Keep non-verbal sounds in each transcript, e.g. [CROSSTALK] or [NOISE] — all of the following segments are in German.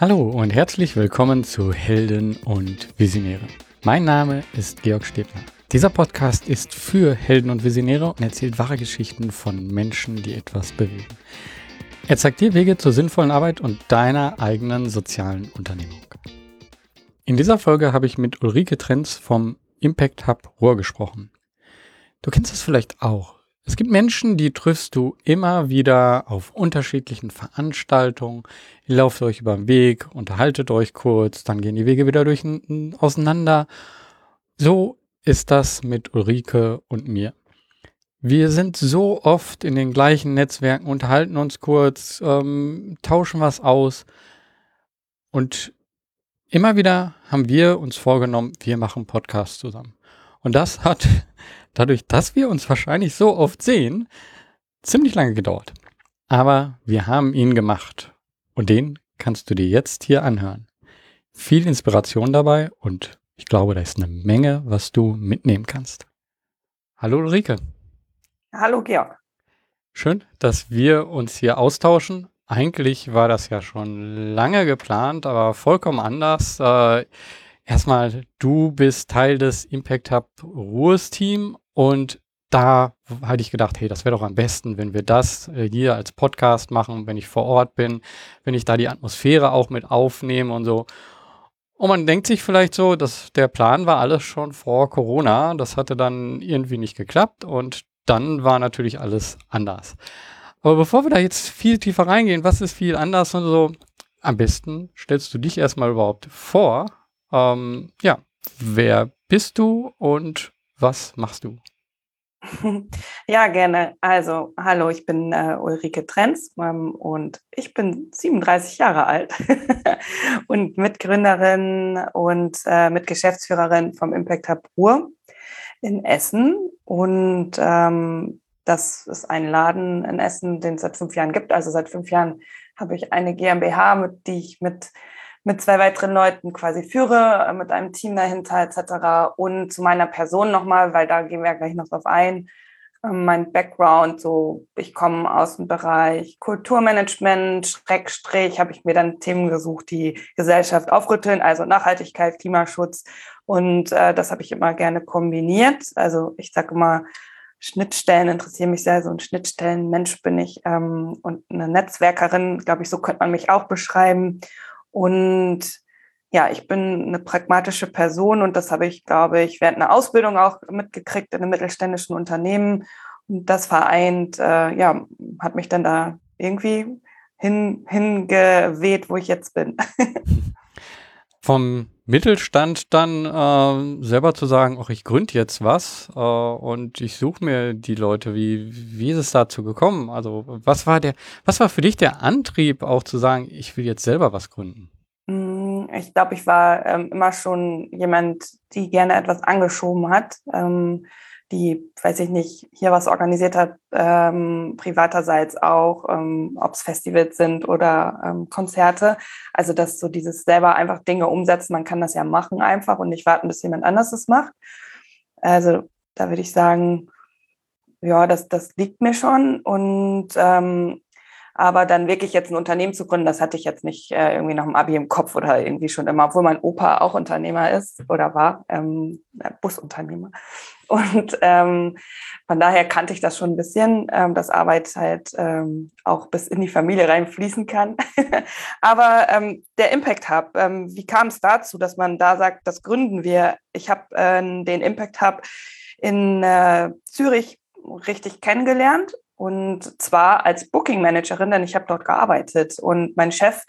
Hallo und herzlich willkommen zu Helden und Visionäre. Mein Name ist Georg Stebner. Dieser Podcast ist für Helden und Visionäre und erzählt wahre Geschichten von Menschen, die etwas bewegen. Er zeigt dir Wege zur sinnvollen Arbeit und deiner eigenen sozialen Unternehmung. In dieser Folge habe ich mit Ulrike Trenz vom Impact Hub Ruhr gesprochen. Du kennst das vielleicht auch. Es gibt Menschen, die triffst du immer wieder auf unterschiedlichen Veranstaltungen. Ihr lauft euch über den Weg, unterhaltet euch kurz, dann gehen die Wege wieder durch, auseinander. So ist das mit Ulrike und mir. Wir sind so oft in den gleichen Netzwerken, unterhalten uns kurz, ähm, tauschen was aus. Und immer wieder haben wir uns vorgenommen, wir machen Podcasts zusammen. Und das hat dadurch, dass wir uns wahrscheinlich so oft sehen, ziemlich lange gedauert. Aber wir haben ihn gemacht. Und den kannst du dir jetzt hier anhören. Viel Inspiration dabei und ich glaube, da ist eine Menge, was du mitnehmen kannst. Hallo Ulrike. Hallo Georg. Schön, dass wir uns hier austauschen. Eigentlich war das ja schon lange geplant, aber vollkommen anders. Äh, erstmal, du bist Teil des Impact Hub Ruhes Team und da hatte ich gedacht, hey, das wäre doch am besten, wenn wir das äh, hier als Podcast machen, wenn ich vor Ort bin, wenn ich da die Atmosphäre auch mit aufnehme und so. Und man denkt sich vielleicht so, dass der Plan war alles schon vor Corona. Das hatte dann irgendwie nicht geklappt und dann war natürlich alles anders. Aber bevor wir da jetzt viel tiefer reingehen, was ist viel anders und so, am besten stellst du dich erstmal überhaupt vor. Ähm, ja, wer bist du und was machst du? [LAUGHS] Ja, gerne. Also, hallo, ich bin äh, Ulrike Trenz ähm, und ich bin 37 Jahre alt [LAUGHS] und Mitgründerin und äh, Mitgeschäftsführerin vom Impact Hub Ruhr in Essen. Und ähm, das ist ein Laden in Essen, den es seit fünf Jahren gibt. Also seit fünf Jahren habe ich eine GmbH, mit die ich mit mit zwei weiteren Leuten quasi führe, äh, mit einem Team dahinter etc. Und zu meiner Person nochmal, weil da gehen wir ja gleich noch drauf ein. Ähm, mein Background, so ich komme aus dem Bereich Kulturmanagement, Schrägstrich, habe ich mir dann Themen gesucht, die Gesellschaft aufrütteln, also Nachhaltigkeit, Klimaschutz. Und äh, das habe ich immer gerne kombiniert. Also ich sage immer, Schnittstellen interessieren mich sehr, so ein Schnittstellenmensch bin ich ähm, und eine Netzwerkerin, glaube ich, so könnte man mich auch beschreiben. Und ja, ich bin eine pragmatische Person und das habe ich, glaube ich, während einer Ausbildung auch mitgekriegt in einem mittelständischen Unternehmen. Und das vereint, äh, ja, hat mich dann da irgendwie hin, hingeweht, wo ich jetzt bin. [LAUGHS] Vom Mittelstand dann äh, selber zu sagen, ach, ich gründe jetzt was äh, und ich suche mir die Leute. Wie, wie ist es dazu gekommen? Also was war der, was war für dich der Antrieb, auch zu sagen, ich will jetzt selber was gründen? Mm, ich glaube, ich war ähm, immer schon jemand, die gerne etwas angeschoben hat. Ähm, die, weiß ich nicht, hier was organisiert hat, ähm, privaterseits auch, ähm, ob es Festivals sind oder ähm, Konzerte. Also dass so dieses selber einfach Dinge umsetzen, man kann das ja machen einfach und nicht warten, bis jemand anders es macht. Also da würde ich sagen, ja, das, das liegt mir schon. Und ähm, aber dann wirklich jetzt ein Unternehmen zu gründen, das hatte ich jetzt nicht äh, irgendwie nach dem Abi im Kopf oder irgendwie schon immer, obwohl mein Opa auch Unternehmer ist oder war, ähm, Busunternehmer. Und ähm, von daher kannte ich das schon ein bisschen, ähm, dass Arbeit halt ähm, auch bis in die Familie reinfließen kann. [LAUGHS] Aber ähm, der Impact Hub, ähm, wie kam es dazu, dass man da sagt, das gründen wir? Ich habe äh, den Impact Hub in äh, Zürich richtig kennengelernt und zwar als Booking Managerin, denn ich habe dort gearbeitet und mein Chef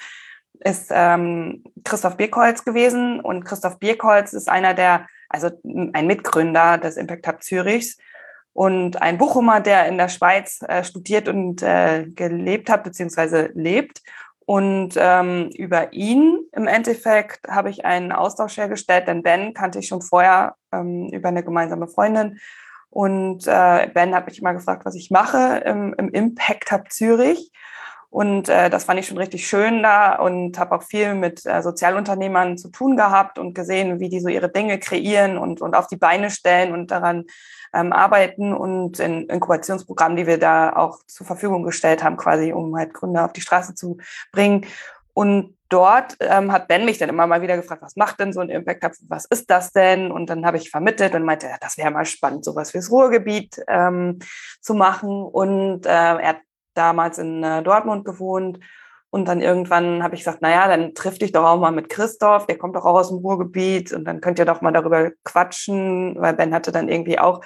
ist ähm, Christoph Birkholz gewesen und Christoph Birkholz ist einer der also ein Mitgründer des Impact Hub Zürichs und ein Bochumer, der in der Schweiz äh, studiert und äh, gelebt hat, beziehungsweise lebt. Und ähm, über ihn im Endeffekt habe ich einen Austausch hergestellt, denn Ben kannte ich schon vorher ähm, über eine gemeinsame Freundin. Und äh, Ben hat mich immer gefragt, was ich mache im, im Impact Hub Zürich. Und äh, das fand ich schon richtig schön da und habe auch viel mit äh, Sozialunternehmern zu tun gehabt und gesehen, wie die so ihre Dinge kreieren und, und auf die Beine stellen und daran ähm, arbeiten und in Inkubationsprogrammen, die wir da auch zur Verfügung gestellt haben, quasi, um halt Gründer auf die Straße zu bringen. Und dort ähm, hat Ben mich dann immer mal wieder gefragt, was macht denn so ein Impact Hub, was ist das denn? Und dann habe ich vermittelt und meinte, ja, das wäre mal spannend, sowas fürs Ruhrgebiet ähm, zu machen. Und äh, er hat damals in äh, Dortmund gewohnt. Und dann irgendwann habe ich gesagt, naja, dann triff dich doch auch mal mit Christoph, der kommt doch auch aus dem Ruhrgebiet und dann könnt ihr doch mal darüber quatschen, weil Ben hatte dann irgendwie auch,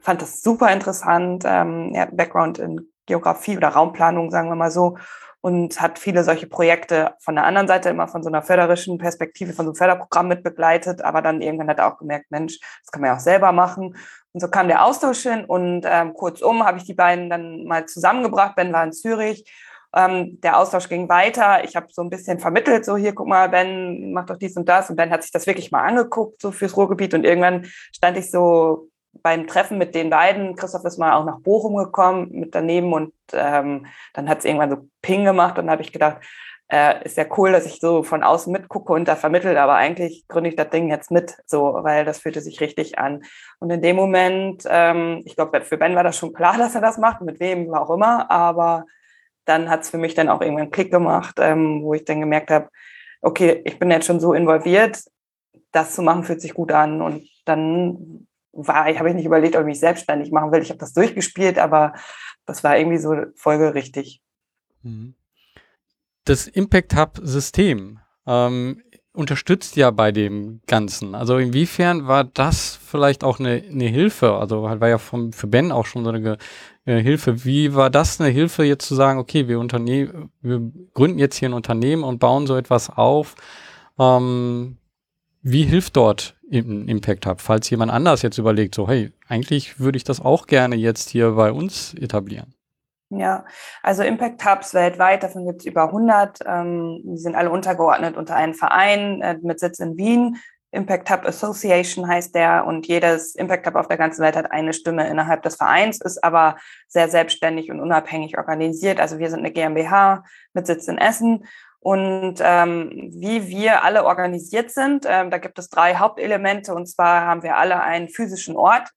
fand das super interessant, ähm, er hat Background in Geografie oder Raumplanung, sagen wir mal so, und hat viele solche Projekte von der anderen Seite immer von so einer förderischen Perspektive, von so einem Förderprogramm mit begleitet, aber dann irgendwann hat er auch gemerkt, Mensch, das kann man ja auch selber machen. Und so kam der Austausch hin und ähm, kurzum habe ich die beiden dann mal zusammengebracht. Ben war in Zürich. Ähm, der Austausch ging weiter. Ich habe so ein bisschen vermittelt, so hier, guck mal, Ben, mach doch dies und das. Und Ben hat sich das wirklich mal angeguckt, so fürs Ruhrgebiet. Und irgendwann stand ich so beim Treffen mit den beiden, Christoph ist mal auch nach Bochum gekommen mit daneben und ähm, dann hat es irgendwann so Ping gemacht und habe ich gedacht, äh, ist ja cool, dass ich so von außen mitgucke und da vermittelt, aber eigentlich gründe ich das Ding jetzt mit, so, weil das fühlte sich richtig an. Und in dem Moment, ähm, ich glaube, für Ben war das schon klar, [LAUGHS] dass er das macht, mit wem auch immer, aber dann hat es für mich dann auch irgendwann einen Klick gemacht, ähm, wo ich dann gemerkt habe, okay, ich bin jetzt schon so involviert, das zu machen fühlt sich gut an und dann war, ich habe ich nicht überlegt, ob ich mich selbstständig machen will. Ich habe das durchgespielt, aber das war irgendwie so folgerichtig. Mhm. Das Impact Hub System ähm, unterstützt ja bei dem Ganzen. Also inwiefern war das vielleicht auch eine, eine Hilfe? Also halt war ja vom, für Ben auch schon so eine äh, Hilfe. Wie war das eine Hilfe, jetzt zu sagen, okay, wir, Unternehmen, wir gründen jetzt hier ein Unternehmen und bauen so etwas auf? Ähm, wie hilft dort Impact Hub, falls jemand anders jetzt überlegt, so, hey, eigentlich würde ich das auch gerne jetzt hier bei uns etablieren? Ja, also Impact Hubs weltweit, davon gibt es über 100. Ähm, die sind alle untergeordnet unter einen Verein äh, mit Sitz in Wien. Impact Hub Association heißt der und jedes Impact Hub auf der ganzen Welt hat eine Stimme innerhalb des Vereins, ist aber sehr selbstständig und unabhängig organisiert. Also wir sind eine GmbH mit Sitz in Essen und ähm, wie wir alle organisiert sind, ähm, da gibt es drei Hauptelemente. Und zwar haben wir alle einen physischen Ort,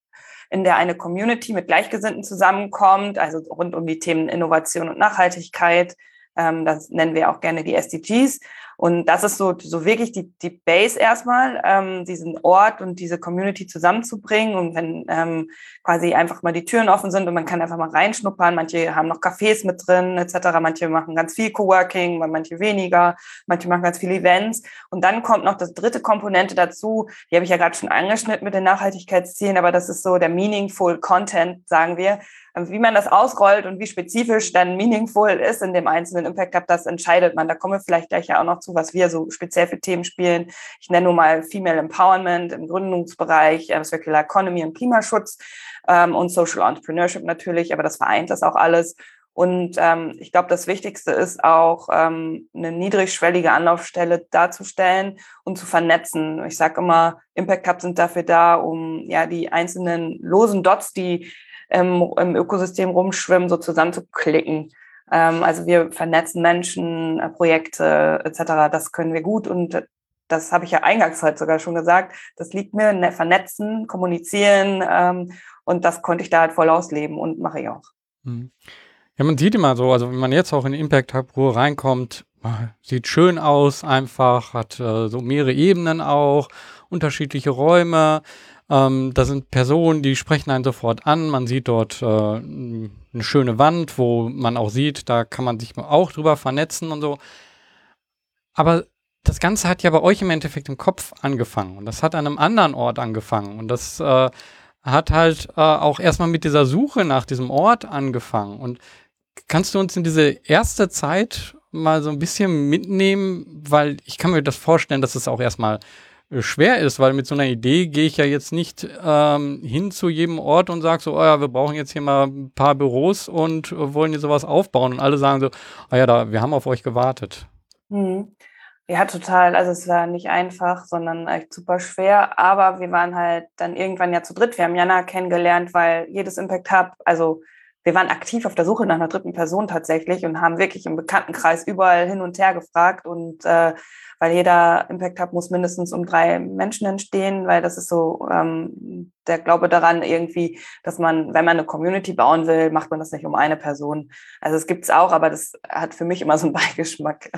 in der eine Community mit Gleichgesinnten zusammenkommt, also rund um die Themen Innovation und Nachhaltigkeit. Ähm, das nennen wir auch gerne die SDGs. Und das ist so, so wirklich die, die Base erstmal, ähm, diesen Ort und diese Community zusammenzubringen. Und wenn ähm, quasi einfach mal die Türen offen sind und man kann einfach mal reinschnuppern. Manche haben noch Cafés mit drin, etc. Manche machen ganz viel Coworking, manche weniger. Manche machen ganz viele Events. Und dann kommt noch das dritte Komponente dazu. Die habe ich ja gerade schon angeschnitten mit den Nachhaltigkeitszielen, aber das ist so der meaningful Content, sagen wir. Also wie man das ausrollt und wie spezifisch dann meaningful ist in dem einzelnen Impact Hub, das entscheidet man. Da kommen wir vielleicht gleich ja auch noch zu, was wir so speziell für Themen spielen. Ich nenne nur mal Female Empowerment im Gründungsbereich, äh, Circular Economy und Klimaschutz ähm, und Social Entrepreneurship natürlich, aber das vereint das auch alles. Und ähm, ich glaube, das Wichtigste ist auch, ähm, eine niedrigschwellige Anlaufstelle darzustellen und zu vernetzen. Ich sage immer, Impact Hubs sind dafür da, um ja die einzelnen losen Dots, die im, im Ökosystem rumschwimmen, so zusammenzuklicken. Ähm, also wir vernetzen Menschen, äh, Projekte etc. Das können wir gut und das habe ich ja eingangs heute sogar schon gesagt. Das liegt mir, ne, vernetzen, kommunizieren ähm, und das konnte ich da halt voll ausleben und mache ich auch. Mhm. Ja, man sieht immer so, also wenn man jetzt auch in Impact Hub Ruhe reinkommt, sieht schön aus, einfach, hat äh, so mehrere Ebenen auch, unterschiedliche Räume. Ähm, da sind Personen, die sprechen einen sofort an. Man sieht dort äh, eine schöne Wand, wo man auch sieht, da kann man sich auch drüber vernetzen und so. Aber das Ganze hat ja bei euch im Endeffekt im Kopf angefangen und das hat an einem anderen Ort angefangen und das äh, hat halt äh, auch erstmal mit dieser Suche nach diesem Ort angefangen. Und kannst du uns in diese erste Zeit mal so ein bisschen mitnehmen, weil ich kann mir das vorstellen, dass es auch erstmal schwer ist, weil mit so einer Idee gehe ich ja jetzt nicht ähm, hin zu jedem Ort und sage so, oh ja, wir brauchen jetzt hier mal ein paar Büros und äh, wollen hier sowas aufbauen. Und alle sagen so, ah ja, da, wir haben auf euch gewartet. Mhm. Ja, total. Also es war nicht einfach, sondern echt super schwer. Aber wir waren halt dann irgendwann ja zu dritt. Wir haben Jana kennengelernt, weil jedes Impact Hub, also wir waren aktiv auf der Suche nach einer dritten Person tatsächlich und haben wirklich im Bekanntenkreis überall hin und her gefragt und äh, weil jeder Impact Hub muss mindestens um drei Menschen entstehen, weil das ist so ähm, der Glaube daran irgendwie, dass man, wenn man eine Community bauen will, macht man das nicht um eine Person. Also es gibt's auch, aber das hat für mich immer so einen [LAUGHS] Beigeschmack.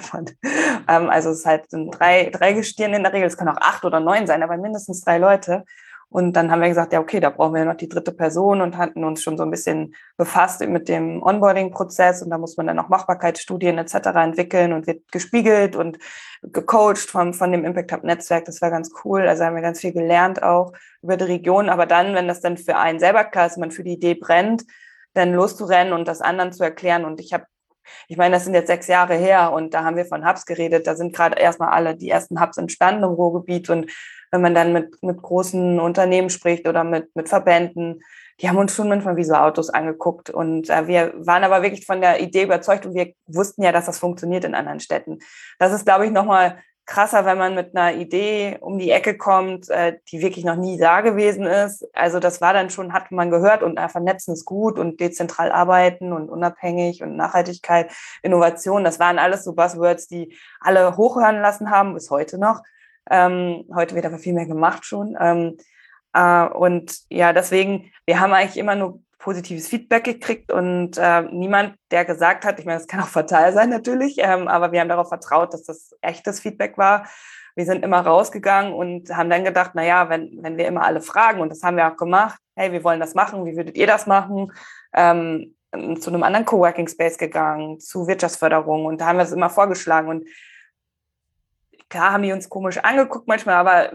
ähm, also es ist halt drei, drei Gestirn in der Regel, es können auch acht oder neun sein, aber mindestens drei Leute. Und dann haben wir gesagt, ja, okay, da brauchen wir noch die dritte Person und hatten uns schon so ein bisschen befasst mit dem Onboarding-Prozess. Und da muss man dann auch Machbarkeitsstudien etc. entwickeln und wird gespiegelt und gecoacht von, von dem Impact Hub Netzwerk. Das war ganz cool. Also haben wir ganz viel gelernt auch über die Region. Aber dann, wenn das dann für einen selber klar ist, man für die Idee brennt, dann loszurennen und das anderen zu erklären. Und ich habe ich meine, das sind jetzt sechs Jahre her und da haben wir von Hubs geredet. Da sind gerade erstmal alle die ersten Hubs entstanden im Ruhrgebiet und wenn man dann mit, mit großen Unternehmen spricht oder mit, mit Verbänden, die haben uns schon manchmal wie so Autos angeguckt. Und äh, wir waren aber wirklich von der Idee überzeugt und wir wussten ja, dass das funktioniert in anderen Städten. Das ist, glaube ich, nochmal krasser, wenn man mit einer Idee um die Ecke kommt, äh, die wirklich noch nie da gewesen ist. Also das war dann schon, hat man gehört und äh, vernetzen ist gut und dezentral arbeiten und unabhängig und Nachhaltigkeit, Innovation, das waren alles so Buzzwords, die alle hochhören lassen haben, bis heute noch. Ähm, heute wird aber viel mehr gemacht schon. Ähm, äh, und ja, deswegen, wir haben eigentlich immer nur positives Feedback gekriegt und äh, niemand, der gesagt hat, ich meine, das kann auch fatal sein natürlich, ähm, aber wir haben darauf vertraut, dass das echtes Feedback war. Wir sind immer rausgegangen und haben dann gedacht, na ja, wenn, wenn wir immer alle fragen, und das haben wir auch gemacht, hey, wir wollen das machen, wie würdet ihr das machen? Ähm, zu einem anderen Coworking Space gegangen, zu Wirtschaftsförderung und da haben wir es immer vorgeschlagen und klar haben die uns komisch angeguckt manchmal, aber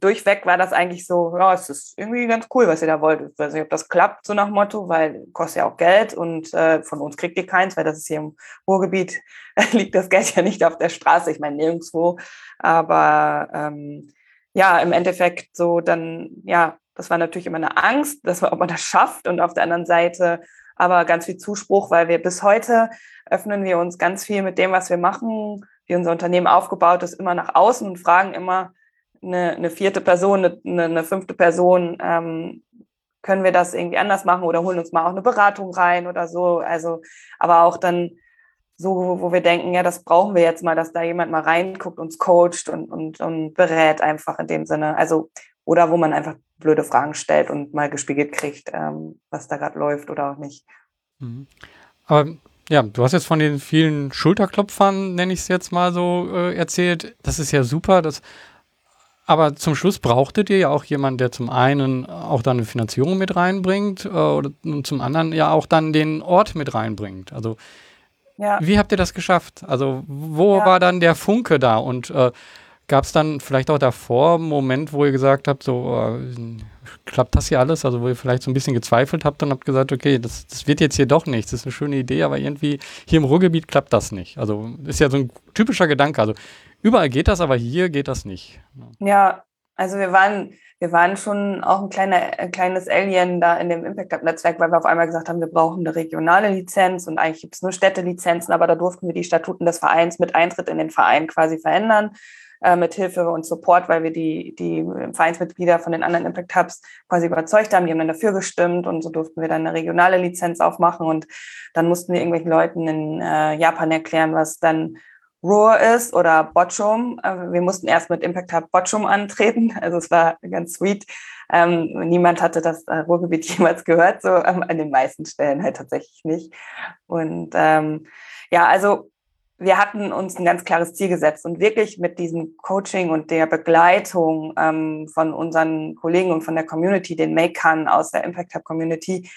durchweg war das eigentlich so, ja, es ist irgendwie ganz cool, was ihr da wollt. Ich weiß nicht, ob das klappt, so nach Motto, weil kostet ja auch Geld und äh, von uns kriegt ihr keins, weil das ist hier im Ruhrgebiet, [LAUGHS] liegt das Geld ja nicht auf der Straße, ich meine nirgendwo. Aber ähm, ja, im Endeffekt so dann, ja, das war natürlich immer eine Angst, dass man, ob man das schafft und auf der anderen Seite aber ganz viel Zuspruch, weil wir bis heute öffnen wir uns ganz viel mit dem, was wir machen, wie unser Unternehmen aufgebaut ist, immer nach außen und fragen immer eine, eine vierte Person, eine, eine fünfte Person, ähm, können wir das irgendwie anders machen oder holen uns mal auch eine Beratung rein oder so. Also, aber auch dann so, wo wir denken, ja, das brauchen wir jetzt mal, dass da jemand mal reinguckt, uns coacht und, und, und berät einfach in dem Sinne. Also, oder wo man einfach blöde Fragen stellt und mal gespiegelt kriegt, ähm, was da gerade läuft oder auch nicht. Mhm. Aber ja, du hast jetzt von den vielen Schulterklopfern, nenne ich es jetzt mal so, äh, erzählt. Das ist ja super. Das, aber zum Schluss brauchtet ihr ja auch jemanden, der zum einen auch dann eine Finanzierung mit reinbringt äh, oder, und zum anderen ja auch dann den Ort mit reinbringt. Also ja. wie habt ihr das geschafft? Also wo ja. war dann der Funke da? Und äh, Gab es dann vielleicht auch davor einen Moment, wo ihr gesagt habt, so äh, klappt das hier alles? Also wo ihr vielleicht so ein bisschen gezweifelt habt und habt gesagt, okay, das, das wird jetzt hier doch nichts, das ist eine schöne Idee, aber irgendwie hier im Ruhrgebiet klappt das nicht. Also ist ja so ein typischer Gedanke. Also überall geht das, aber hier geht das nicht. Ja, also wir waren, wir waren schon auch ein, kleiner, ein kleines Alien da in dem Impact Hub Netzwerk, weil wir auf einmal gesagt haben, wir brauchen eine regionale Lizenz und eigentlich gibt es nur Städtelizenzen, aber da durften wir die Statuten des Vereins mit Eintritt in den Verein quasi verändern äh, mit Hilfe und Support, weil wir die, die Vereinsmitglieder von den anderen Impact Hubs quasi überzeugt haben. Die haben dann dafür gestimmt und so durften wir dann eine regionale Lizenz aufmachen und dann mussten wir irgendwelchen Leuten in äh, Japan erklären, was dann Roar ist oder Botchum. Äh, wir mussten erst mit Impact Hub Botchum antreten. [LAUGHS] Also es war ganz sweet. Ähm, niemand hatte das äh, Ruhrgebiet [LAUGHS] jemals gehört, so ähm, an den meisten Stellen halt tatsächlich nicht. Und ähm, ja, also wir hatten uns ein ganz klares Ziel gesetzt und wirklich mit diesem Coaching und der Begleitung ähm, von unseren Kollegen und von der Community, den Makern aus der Impact Hub Community,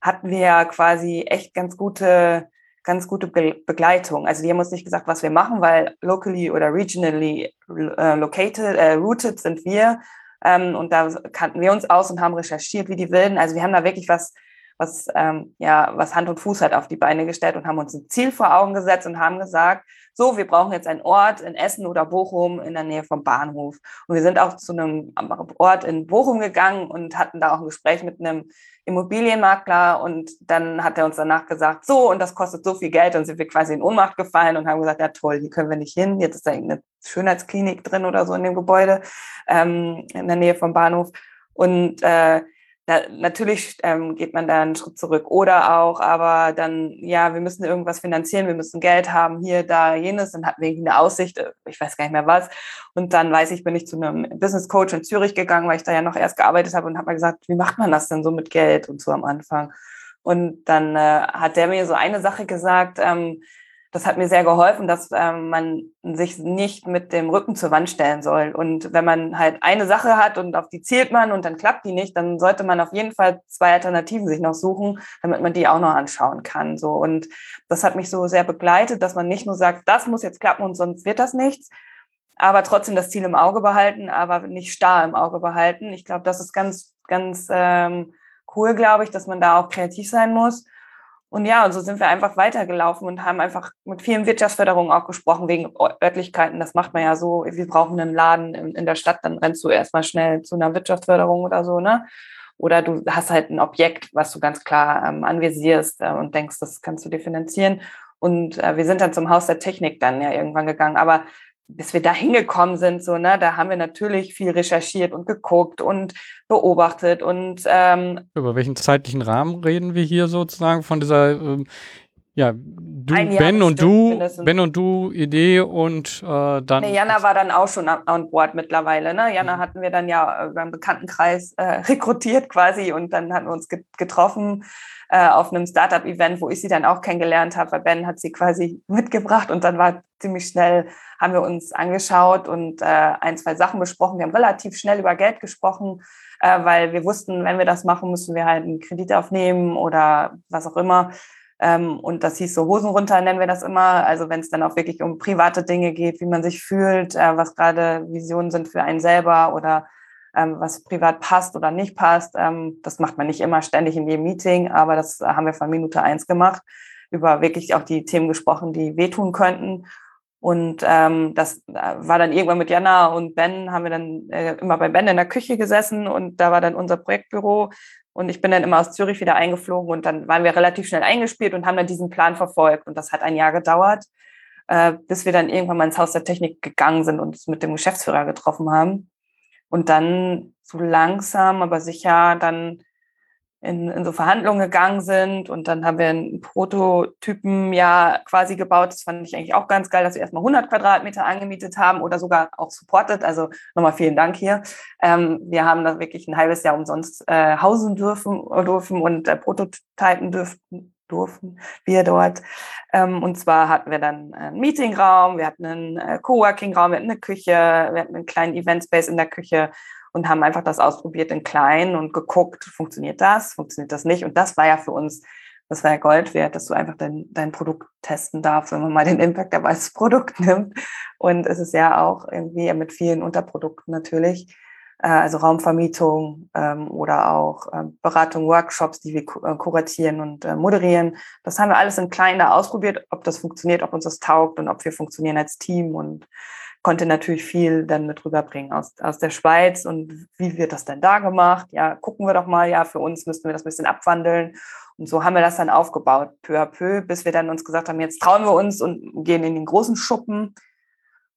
hatten wir quasi echt ganz gute, ganz gute Be Begleitung. Also die haben uns nicht gesagt, was wir machen, weil locally oder regionally äh, located, äh, rooted sind wir. Ähm, und da kannten wir uns aus und haben recherchiert wie die Wilden. Also wir haben da wirklich was was, ähm, ja, was Hand und Fuß hat auf die Beine gestellt und haben uns ein Ziel vor Augen gesetzt und haben gesagt, so, wir brauchen jetzt einen Ort in Essen oder Bochum in der Nähe vom Bahnhof. Und wir sind auch zu einem Ort in Bochum gegangen und hatten da auch ein Gespräch mit einem Immobilienmakler und dann hat er uns danach gesagt, so, und das kostet so viel Geld und sind wir quasi in Ohnmacht gefallen und haben gesagt, ja toll, hier können wir nicht hin, jetzt ist da irgendeine Schönheitsklinik drin oder so in dem Gebäude ähm, in der Nähe vom Bahnhof. Und äh, da, natürlich ähm, geht man da einen Schritt zurück. Oder auch, aber dann, ja, wir müssen irgendwas finanzieren, wir müssen Geld haben, hier, da, jenes. Dann hatten wir eine Aussicht, äh, ich weiß gar nicht mehr was. Und dann weiß ich, bin ich zu einem Business Coach in Zürich gegangen, weil ich da ja noch erst gearbeitet habe und habe mal gesagt, wie macht man das denn so mit Geld und so am Anfang? Und dann äh, hat der mir so eine Sache gesagt, ähm, das hat mir sehr geholfen, dass ähm, man sich nicht mit dem Rücken zur Wand stellen soll. Und wenn man halt eine Sache hat und auf die zielt man und dann klappt die nicht, dann sollte man auf jeden Fall zwei Alternativen sich noch suchen, damit man die auch noch anschauen kann. So und das hat mich so sehr begleitet, dass man nicht nur sagt, das muss jetzt klappen und sonst wird das nichts, aber trotzdem das Ziel im Auge behalten, aber nicht starr im Auge behalten. Ich glaube, das ist ganz, ganz ähm, cool, glaube ich, dass man da auch kreativ sein muss. Und ja, und so sind wir einfach weitergelaufen und haben einfach mit vielen Wirtschaftsförderungen auch gesprochen, wegen Örtlichkeiten. Das macht man ja so, wir brauchen einen Laden in, in der Stadt, dann rennst du erstmal schnell zu einer Wirtschaftsförderung oder so, ne? Oder du hast halt ein Objekt, was du ganz klar ähm, anvisierst äh, und denkst, das kannst du dir finanzieren. Und äh, wir sind dann zum Haus der Technik dann ja irgendwann gegangen. Aber bis wir da hingekommen sind, so, ne, da haben wir natürlich viel recherchiert und geguckt und beobachtet und ähm, über welchen zeitlichen Rahmen reden wir hier sozusagen von dieser ähm, ja, du, Ben und du. Ben und du, Idee und äh, dann. Nee, Jana war dann auch schon an Bord mittlerweile. Ne? Jana mhm. hatten wir dann ja beim Bekanntenkreis äh, [LAUGHS] rekrutiert quasi und dann hatten wir uns getroffen äh, auf einem Startup-Event, wo ich sie dann auch kennengelernt habe, weil Ben hat sie quasi mitgebracht und dann war ziemlich schnell, haben wir uns angeschaut und äh, ein, zwei Sachen besprochen. Wir haben relativ schnell über Geld gesprochen, äh, weil wir wussten, wenn wir das machen, müssen wir halt einen Kredit aufnehmen oder was auch immer. Ähm, und das hieß so Hosen runter, nennen wir das immer. Also wenn es dann auch wirklich um private Dinge geht, wie man sich fühlt, äh, was gerade Visionen sind für einen selber oder ähm, was privat passt oder nicht passt. Ähm, das macht man nicht immer ständig in jedem Meeting, aber das haben wir von Minute eins gemacht, über wirklich auch die Themen gesprochen, die wehtun könnten. Und ähm, das äh, war dann irgendwann mit Jana und Ben, haben wir dann äh, immer bei Ben in der Küche gesessen und da war dann unser Projektbüro und ich bin dann immer aus Zürich wieder eingeflogen und dann waren wir relativ schnell eingespielt und haben dann diesen Plan verfolgt. Und das hat ein Jahr gedauert, äh, bis wir dann irgendwann mal ins Haus der Technik gegangen sind und uns mit dem Geschäftsführer getroffen haben. Und dann so langsam, aber sicher dann in, in so Verhandlungen gegangen sind und dann haben wir einen Prototypen ja quasi gebaut. Das fand ich eigentlich auch ganz geil, dass wir erstmal 100 Quadratmeter angemietet haben oder sogar auch supportet. Also nochmal vielen Dank hier. Ähm, wir haben da wirklich ein halbes Jahr umsonst äh, hausen dürfen, dürfen und äh, Prototypen dürften durften wir dort. Ähm, und zwar hatten wir dann einen Meetingraum, wir hatten einen äh, Coworking-Raum, wir hatten eine Küche, wir hatten einen kleinen Event-Space in der Küche und haben einfach das ausprobiert in klein und geguckt, funktioniert das, funktioniert das nicht. Und das war ja für uns, das war ja Gold wert, dass du einfach dein, dein Produkt testen darfst, wenn man mal den Impact dabei als Produkt [LAUGHS] nimmt. Und es ist ja auch irgendwie mit vielen Unterprodukten natürlich, äh, also Raumvermietung ähm, oder auch äh, Beratung, Workshops, die wir äh, kuratieren und äh, moderieren. Das haben wir alles in klein da ausprobiert, ob das funktioniert, ob uns das taugt und ob wir funktionieren als Team und konnte natürlich viel dann mit rüberbringen aus, aus der Schweiz und wie wird das denn da gemacht? Ja, gucken wir doch mal, ja, für uns müssten wir das ein bisschen abwandeln. Und so haben wir das dann aufgebaut, peu à peu, bis wir dann uns gesagt haben, jetzt trauen wir uns und gehen in den großen Schuppen.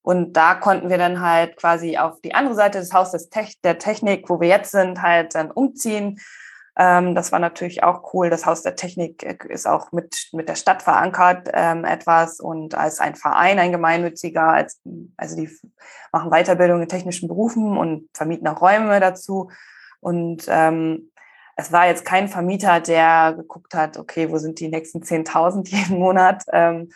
Und da konnten wir dann halt quasi auf die andere Seite des Hauses der Technik, wo wir jetzt sind, halt dann umziehen ähm, das war natürlich auch cool. Das Haus der Technik äh, ist auch mit, mit der Stadt verankert ähm, etwas und als ein Verein, ein gemeinnütziger, als, also die machen Weiterbildung in technischen Berufen und vermieten auch Räume dazu. Und ähm, es war jetzt kein Vermieter, der geguckt hat, okay, wo sind die nächsten 10.000 [LAUGHS] jeden Monat, ähm,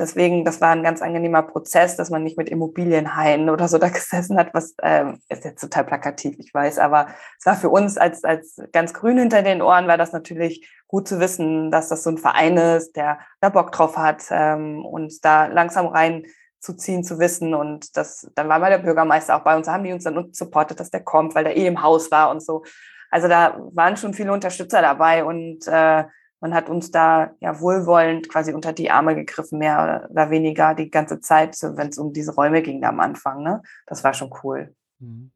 Deswegen, das war ein ganz angenehmer Prozess, dass man nicht mit Immobilienhaien oder so da [LAUGHS] gesessen hat, was ähm, ist jetzt total plakativ, ich weiß, aber es war für uns als, als ganz grün hinter den Ohren, war das natürlich gut zu wissen, dass das so ein Verein ist, der da Bock drauf hat ähm, und da langsam rein zu wissen. Und das, dann war mal der Bürgermeister auch bei uns, haben die uns dann supportet, dass der kommt, weil der eh im Haus war und so. Also da waren schon viele Unterstützer dabei und äh, man hat uns da ja wohlwollend quasi unter die Arme gegriffen, mehr oder weniger die ganze Zeit, wenn es um diese Räume ging am Anfang. Ne? Das war schon cool. Mhm.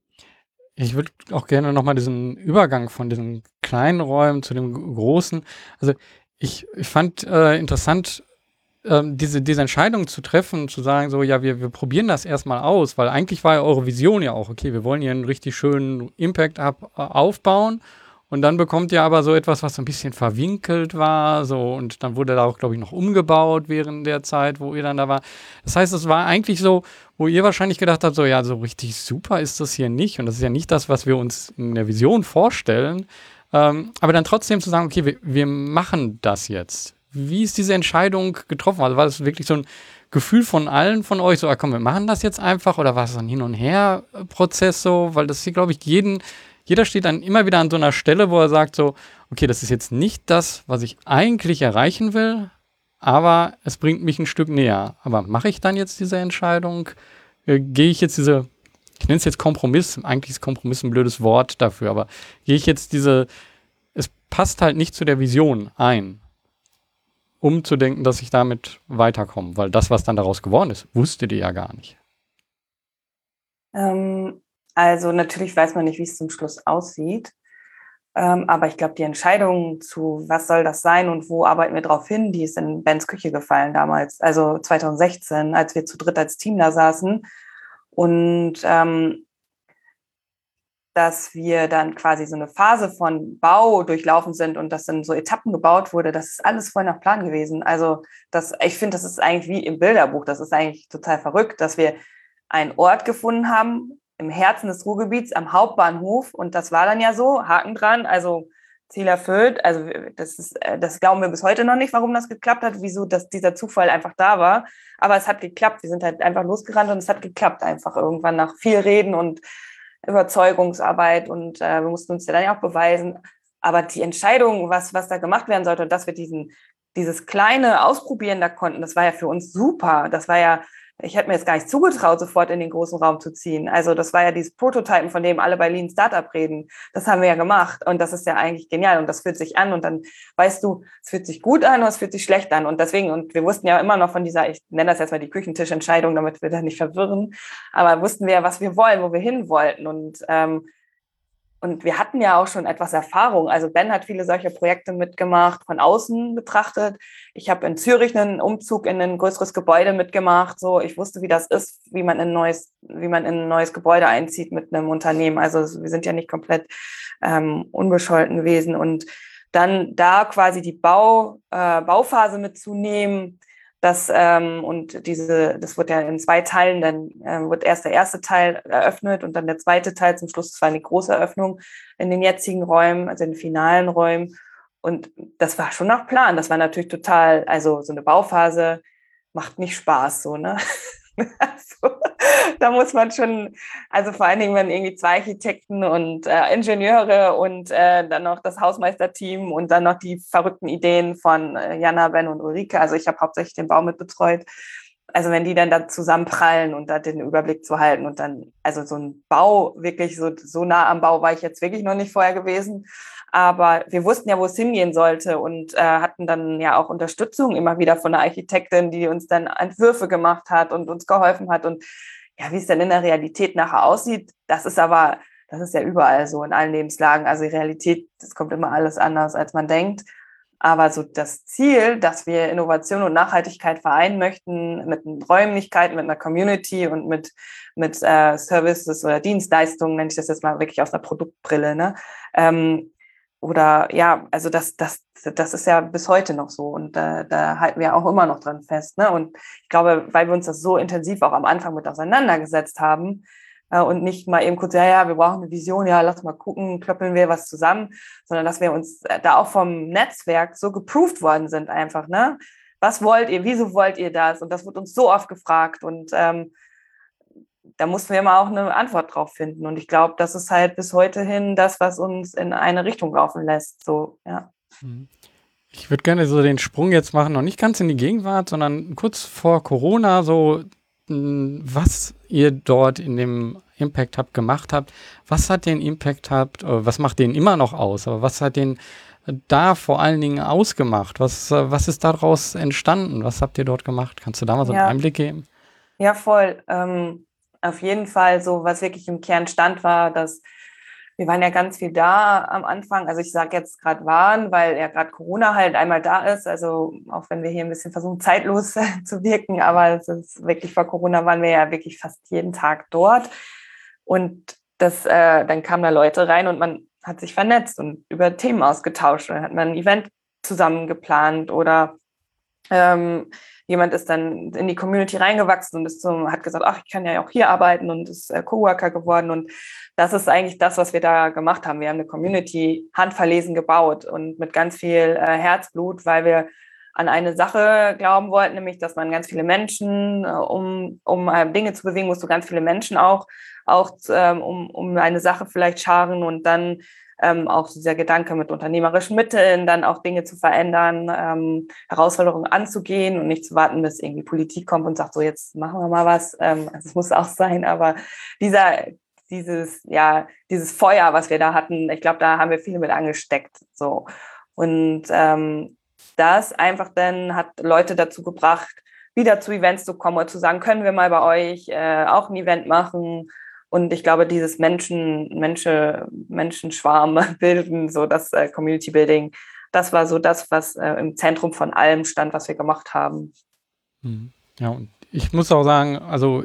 Ich würde auch gerne nochmal diesen Übergang von diesen kleinen Räumen zu dem großen. Also ich, ich fand äh, interessant, ähm, diese, diese Entscheidung zu treffen, zu sagen, so, ja, wir, wir probieren das erstmal aus, weil eigentlich war ja eure Vision ja auch, okay, wir wollen hier einen richtig schönen Impact-Up äh, aufbauen Und dann bekommt ihr aber so etwas, was so ein bisschen verwinkelt war, so und dann wurde da auch, glaube ich, noch umgebaut während der Zeit, wo ihr dann da war. Das heißt, es war eigentlich so, wo ihr wahrscheinlich gedacht habt, so ja, so richtig super ist das hier nicht und das ist ja nicht das, was wir uns in der Vision vorstellen. Ähm, aber dann trotzdem zu sagen, okay, wir, wir machen das jetzt. Wie ist diese Entscheidung getroffen? Also war das wirklich so ein Gefühl von allen von euch, so, ah, komm, wir machen das jetzt einfach oder war es ein Hin- und Her-Prozess so? Weil das hier, glaube ich, jeden jeder steht dann immer wieder an so einer Stelle, wo er sagt so, okay, das ist jetzt nicht das, was ich eigentlich erreichen will, aber es bringt mich ein Stück näher. Aber mache ich dann jetzt diese Entscheidung? Äh, gehe ich jetzt diese, ich nenne es jetzt Kompromiss, eigentlich ist Kompromiss ein blödes Wort dafür, aber gehe ich jetzt diese, es passt halt nicht zu der Vision ein, um zu denken, dass ich damit weiterkomme, weil das, was dann daraus geworden ist, wusstet ihr ja gar nicht. Ähm, also natürlich weiß man nicht, wie es zum Schluss aussieht. Ähm, aber ich glaube, die Entscheidung zu, was soll das sein und wo arbeiten wir drauf hin, die ist in Bens Küche gefallen damals, also 2016, als wir zu dritt als Team da saßen. Und ähm, dass wir dann quasi so eine Phase von Bau durchlaufen sind und das in so Etappen gebaut wurde, das ist alles voll nach Plan gewesen. Also das, ich finde, das ist eigentlich wie im Bilderbuch. Das ist eigentlich total verrückt, dass wir einen Ort gefunden haben, im Herzen des Ruhrgebiets am Hauptbahnhof. Und das war dann ja so, Haken dran, also Ziel erfüllt. Also das, ist, äh, das glauben wir bis heute noch nicht, warum das geklappt hat, wieso dass dieser Zufall einfach da war. Aber es hat geklappt. Wir sind halt einfach losgerannt und es hat geklappt einfach irgendwann nach viel Reden und Überzeugungsarbeit. Und äh, wir mussten uns ja dann ja auch beweisen. Aber die Entscheidung, was, was da gemacht werden sollte, dass wir diesen, dieses kleine Ausprobieren da konnten, das war ja für uns super. Das war ja ich hätte mir jetzt gar nicht zugetraut, sofort in den großen Raum zu ziehen. Also das war ja dieses Prototypen, von dem alle bei Lean Startup reden. Das haben wir ja gemacht und das ist ja eigentlich genial und das fühlt sich an und dann weißt du, es fühlt sich gut an und es fühlt sich schlecht an und deswegen und wir wussten ja immer noch von dieser, ich nenne das jetzt mal die Küchentischentscheidung, damit wir da nicht verwirren, aber wussten wir ja, was wir wollen, wo wir hin wollten und ähm, und wir hatten ja auch schon etwas Erfahrung. Also Ben hat viele solche Projekte mitgemacht, von außen betrachtet. Ich habe in Zürich einen Umzug in ein größeres Gebäude mitgemacht. So, ich wusste, wie das ist, wie man in ein neues, wie man in ein neues Gebäude einzieht mit einem Unternehmen. Also wir sind ja nicht komplett ähm, unbescholten gewesen. Und dann da quasi die Bau, äh, Bauphase mitzunehmen, das, ähm, und diese, das wird ja in zwei Teilen, dann äh, wird erst der erste Teil eröffnet und dann der zweite Teil zum Schluss. Das war eine große Eröffnung in den jetzigen Räumen, also in den finalen Räumen. Und das war schon nach Plan. Das war natürlich total, also so eine Bauphase macht nicht Spaß, so, ne? [LAUGHS] [LAUGHS] also, da muss man schon, also vor allen Dingen, wenn irgendwie zwei Architekten und äh, Ingenieure und äh, dann noch das Hausmeisterteam und dann noch die verrückten Ideen von äh, Jana, Ben und Ulrike. Also ich habe hauptsächlich den Bau mit betreut. Also wenn die dann da zusammenprallen und da den Überblick zu halten und dann, also so ein Bau, wirklich so, so nah am Bau war ich jetzt wirklich noch nicht vorher gewesen. Aber wir wussten ja, wo es hingehen sollte und äh, hatten dann ja auch Unterstützung immer wieder von der Architektin, die uns dann Entwürfe gemacht hat und uns geholfen hat. Und ja, wie es dann in der Realität nachher aussieht, das ist aber, das ist ja überall so in allen Lebenslagen. Also die Realität, das kommt immer alles anders, als man denkt. Aber so das Ziel, dass wir Innovation und Nachhaltigkeit vereinen möchten mit Räumlichkeiten, mit einer Community und mit, mit äh, Services oder Dienstleistungen, nenne ich das jetzt mal wirklich aus einer Produktbrille, ne? Ähm, oder ja, also das, das, das ist ja bis heute noch so und äh, da halten wir auch immer noch dran fest. Ne? Und ich glaube, weil wir uns das so intensiv auch am Anfang mit auseinandergesetzt haben äh, und nicht mal eben kurz, ja, ja, wir brauchen eine Vision, ja, lass mal gucken, klöppeln wir was zusammen, sondern dass wir uns äh, da auch vom Netzwerk so geproved worden sind einfach, ne? Was wollt ihr, wieso wollt ihr das? Und das wird uns so oft gefragt und ähm, da mussten wir immer auch eine Antwort drauf finden. Und ich glaube, das ist halt bis heute hin das, was uns in eine Richtung laufen lässt. So, ja. Mhm. Ich würde gerne so den Sprung jetzt machen, noch nicht ganz in die Gegenwart, sondern kurz vor Corona, so hm, was ihr dort in dem Impact Hub gemacht habt. Was hat den Impact Hub, äh, was macht den immer noch aus, aber was hat den da vor allen Dingen ausgemacht? Was, äh, was ist daraus entstanden? Was habt ihr dort gemacht? Kannst du da mal so einen ja. Einblick geben? Ja, voll. Ähm, auf jeden Fall so, was wirklich im Kern stand, war, dass wir waren ja ganz viel da am Anfang. Also ich sage jetzt gerade waren, weil ja gerade Corona halt einmal da ist. Also auch wenn wir hier ein bisschen versuchen, zeitlos [LAUGHS] zu wirken, aber es ist wirklich vor Corona waren wir ja wirklich fast jeden Tag dort. Und das, äh, dann kamen da Leute rein und man hat sich vernetzt und über Themen ausgetauscht. Dann hat man ein Event zusammen geplant oder ähm, jemand ist dann in die Community reingewachsen und ist zum, hat gesagt, ach, ich kann ja auch hier arbeiten und ist äh, Coworker geworden. Und das ist eigentlich das, was wir da gemacht haben. Wir haben eine Community handverlesen gebaut und mit ganz viel äh, Herzblut, weil wir an eine Sache glauben wollten, nämlich, dass man ganz viele Menschen, äh, um, um äh, Dinge zu bewegen, musst du ganz viele Menschen auch, auch ähm, um, um eine Sache vielleicht scharen und dann ähm, auch dieser Gedanke mit unternehmerischen Mitteln dann auch Dinge zu verändern, ähm, Herausforderungen anzugehen und nicht zu warten, bis irgendwie Politik kommt und sagt, so jetzt machen wir mal was. Ähm, also es muss auch sein, aber dieser, dieses, ja, dieses Feuer, was wir da hatten, ich glaube, da haben wir viele mit angesteckt. So. Und ähm, das einfach dann hat Leute dazu gebracht, wieder zu Events zu kommen oder zu sagen, können wir mal bei euch äh, auch ein Event machen? Und ich glaube, dieses Menschen, Menschen, Menschenschwarm [LAUGHS] bilden, so das äh, Community Building, das war so das, was äh, im Zentrum von allem stand, was wir gemacht haben. Mhm. Ja, und ich muss auch sagen, also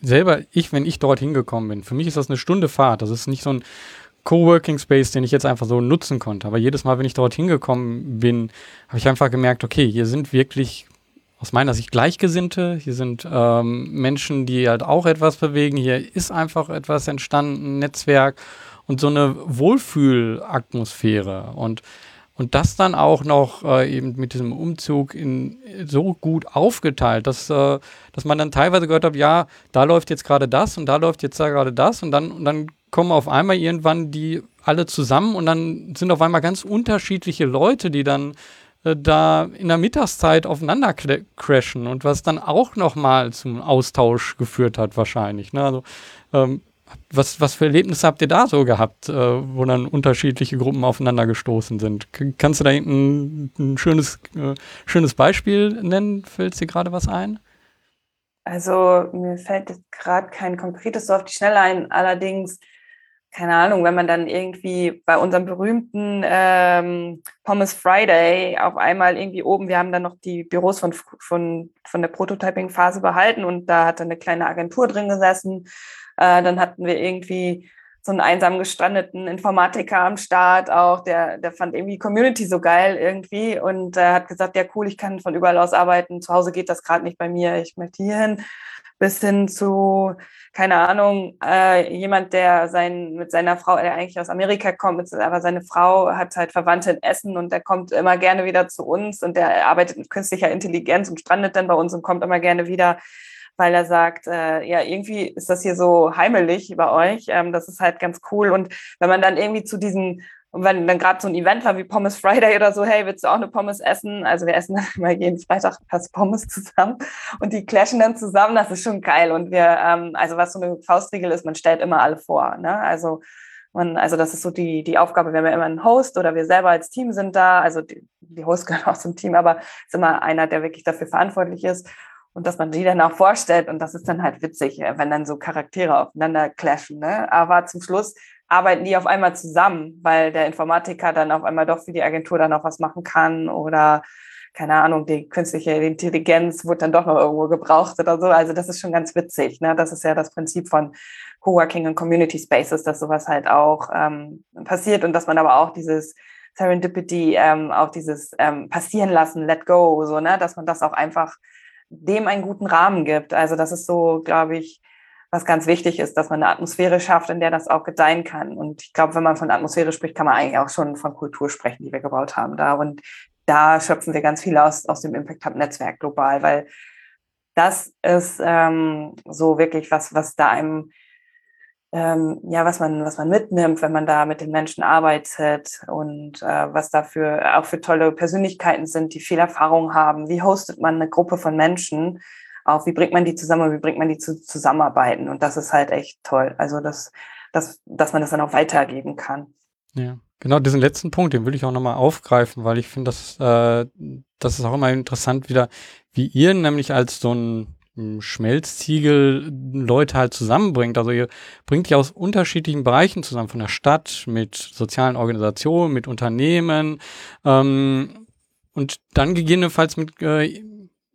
selber ich, wenn ich dort hingekommen bin, für mich ist das eine Stunde Fahrt. Das ist nicht so ein Coworking Space, den ich jetzt einfach so nutzen konnte. Aber jedes Mal, wenn ich dort hingekommen bin, habe ich einfach gemerkt, okay, hier sind wirklich aus meiner Sicht Gleichgesinnte. Hier sind ähm, Menschen, die halt auch etwas bewegen. Hier ist einfach etwas entstanden, ein Netzwerk und so eine Wohlfühlatmosphäre. Und, und das dann auch noch äh, eben mit diesem Umzug in, so gut aufgeteilt, dass, äh, dass man dann teilweise gehört hat, ja, da läuft jetzt gerade das und da läuft jetzt da gerade das und dann, und dann kommen auf einmal irgendwann die alle zusammen und dann sind auf einmal ganz unterschiedliche Leute, die dann äh, da in der Mittagszeit aufeinander crashen und was dann auch nochmal zum Austausch geführt hat wahrscheinlich. Ne? Also, ähm, was, was für Erlebnisse habt ihr da so gehabt, äh, wo dann unterschiedliche Gruppen aufeinander gestoßen sind? K kannst du da ein, ein schönes, äh, schönes Beispiel nennen? Fällt dir gerade was ein? Also mir fällt gerade kein konkretes so auf die Schnelle ein. Allerdings keine Ahnung, wenn man dann irgendwie bei unserem berühmten ähm, Pommes Friday auf einmal irgendwie oben, wir haben dann noch die Büros von, von, von der Prototyping-Phase behalten und da hat dann eine kleine Agentur drin gesessen. Äh, dann hatten wir irgendwie so einen einsam gestrandeten Informatiker am Start auch, der, der fand irgendwie Community so geil irgendwie und äh, hat gesagt, ja cool, ich kann von überall aus arbeiten, zu Hause geht das gerade nicht bei mir, ich möchte hier hin bis hin zu, keine Ahnung, äh, jemand, der sein, mit seiner Frau, der eigentlich aus Amerika kommt, aber seine Frau hat halt Verwandte in Essen und der kommt immer gerne wieder zu uns und der arbeitet mit künstlicher Intelligenz und strandet dann bei uns und kommt immer gerne wieder weil er sagt, äh, ja, irgendwie ist das hier so heimelig bei euch. Ähm, das ist halt ganz cool. Und wenn man dann irgendwie zu diesen und wenn dann gerade so ein Event war wie Pommes Friday oder so, hey, willst du auch eine Pommes essen? Also wir essen [LAUGHS] dann immer jeden Freitag fast Pommes zusammen und die clashen dann zusammen, das ist schon geil. Und wir, ähm, also was so eine Faustregel ist, man stellt immer alle vor. Ne? Also man, also das ist so die, die Aufgabe, wir immer einen Host oder wir selber als Team sind da, also die, die Hosts [LAUGHS] gehören auch zum Team, aber ist immer einer, der wirklich dafür verantwortlich ist und dass man die dann auch vorstellt und das ist dann halt witzig, wenn dann so Charaktere aufeinander clashen. Ne? Aber zum Schluss arbeiten die auf einmal zusammen, weil der Informatiker dann auf einmal doch für die Agentur dann auch was machen kann oder keine Ahnung, die künstliche Intelligenz wird dann doch noch irgendwo gebraucht oder so. Also das ist schon ganz witzig. Ne? Das ist ja das Prinzip von Coworking und Community Spaces, dass sowas halt auch ähm, passiert und dass man aber auch dieses Serendipity, ähm, auch dieses ähm, passieren lassen, let go, so, ne, dass man das auch einfach dem einen guten Rahmen gibt. Also das ist so, glaube ich, was ganz wichtig ist, dass man eine Atmosphäre schafft, in der das auch gedeihen kann. Und ich glaube, wenn man von Atmosphäre spricht, kann man eigentlich auch schon von Kultur sprechen, die wir gebaut haben da. Und da schöpfen wir ganz viel aus, aus dem Impact Hub Netzwerk global, weil das ist ähm, so wirklich was, was da einem, ähm, ja, was man, was man mitnimmt, wenn man da mit den Menschen arbeitet und äh, was dafür auch für tolle Persönlichkeiten sind, die viel Erfahrung haben. Wie hostet man eine Gruppe von Menschen? Auch, wie bringt man die zusammen, wie bringt man die zu, zusammenarbeiten. Und das ist halt echt toll. Also, dass, dass, dass man das dann auch weitergeben kann. Ja, genau, diesen letzten Punkt, den will ich auch nochmal aufgreifen, weil ich finde, dass, äh, das ist auch immer interessant wieder, wie ihr nämlich als so ein Schmelztiegel Leute halt zusammenbringt. Also ihr bringt die aus unterschiedlichen Bereichen zusammen, von der Stadt, mit sozialen Organisationen, mit Unternehmen ähm, und dann gegebenenfalls mit äh,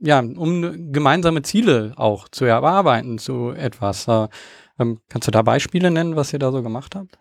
ja, um gemeinsame Ziele auch zu erarbeiten zu etwas. Äh, ähm, kannst du da Beispiele nennen, was ihr da so gemacht habt?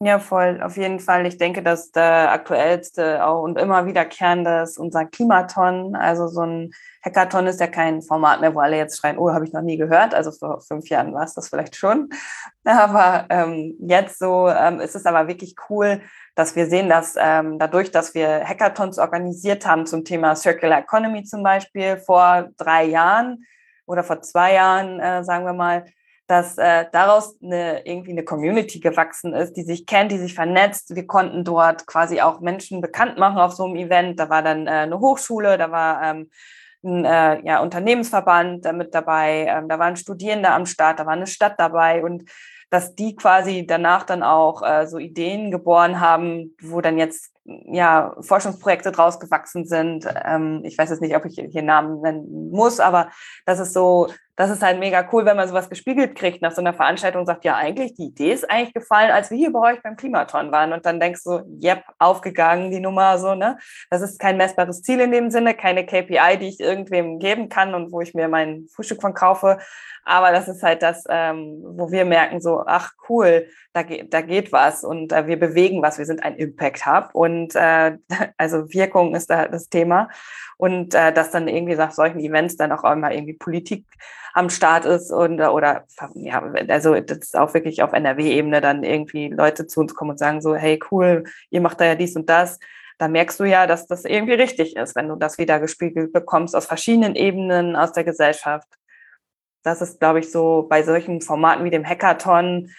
Ja, voll, auf jeden Fall. Ich denke, dass der aktuellste und immer wiederkehrende ist unser Klimaton. Also so ein Hackathon ist ja kein Format mehr, wo alle jetzt schreien, oh, habe ich noch nie gehört. Also vor fünf Jahren war es das vielleicht schon. [LAUGHS] Aber ähm, jetzt so ähm, ist es aber wirklich cool, dass wir sehen, dass ähm, dadurch, dass wir Hackathons organisiert haben zum Thema Circular Economy zum Beispiel vor drei Jahren oder vor zwei Jahren, äh, sagen wir mal, dass äh, daraus eine, irgendwie eine Community gewachsen ist, die sich kennt, die sich vernetzt. Wir konnten dort quasi auch Menschen bekannt machen auf so einem Event. Da war dann äh, eine Hochschule, da war ähm, ein äh, ja, Unternehmensverband damit dabei, ähm, da waren Studierende am Start, da war eine Stadt dabei und dass die quasi danach dann auch äh, so Ideen geboren haben, wo dann jetzt ja Forschungsprojekte draus gewachsen sind. Ähm, ich weiß jetzt nicht, ob ich hier Namen nennen muss, aber das ist so das ist halt mega cool, wenn man sowas gespiegelt kriegt nach so einer Veranstaltung und sagt, ja, eigentlich, die Idee ist eigentlich gefallen, als wir hier bei euch beim Klimaton waren. Und dann denkst du, yep, aufgegangen, die Nummer, so, ne? Das ist kein messbares Ziel in dem Sinne, keine KPI, die ich irgendwem geben kann und wo ich mir mein Frühstück von kaufe. Aber das ist halt das, ähm, wo wir merken, so, ach cool, da, geht, da geht was und äh, wir bewegen was, wir sind ein Impact-Hub und äh, [LAUGHS] also Wirkung ist da das Thema. Und äh, dass dann irgendwie nach solchen Events dann auch immer irgendwie Politik am Start ist und oder ja, also das ist auch wirklich auf NRW-Ebene dann irgendwie Leute zu uns kommen und sagen so, hey cool, ihr macht da ja dies und das da merkst du ja, dass das irgendwie richtig ist, wenn du das wieder gespiegelt bekommst aus verschiedenen Ebenen aus der Gesellschaft das ist, glaube ich, so bei solchen Formaten wie dem Hackathon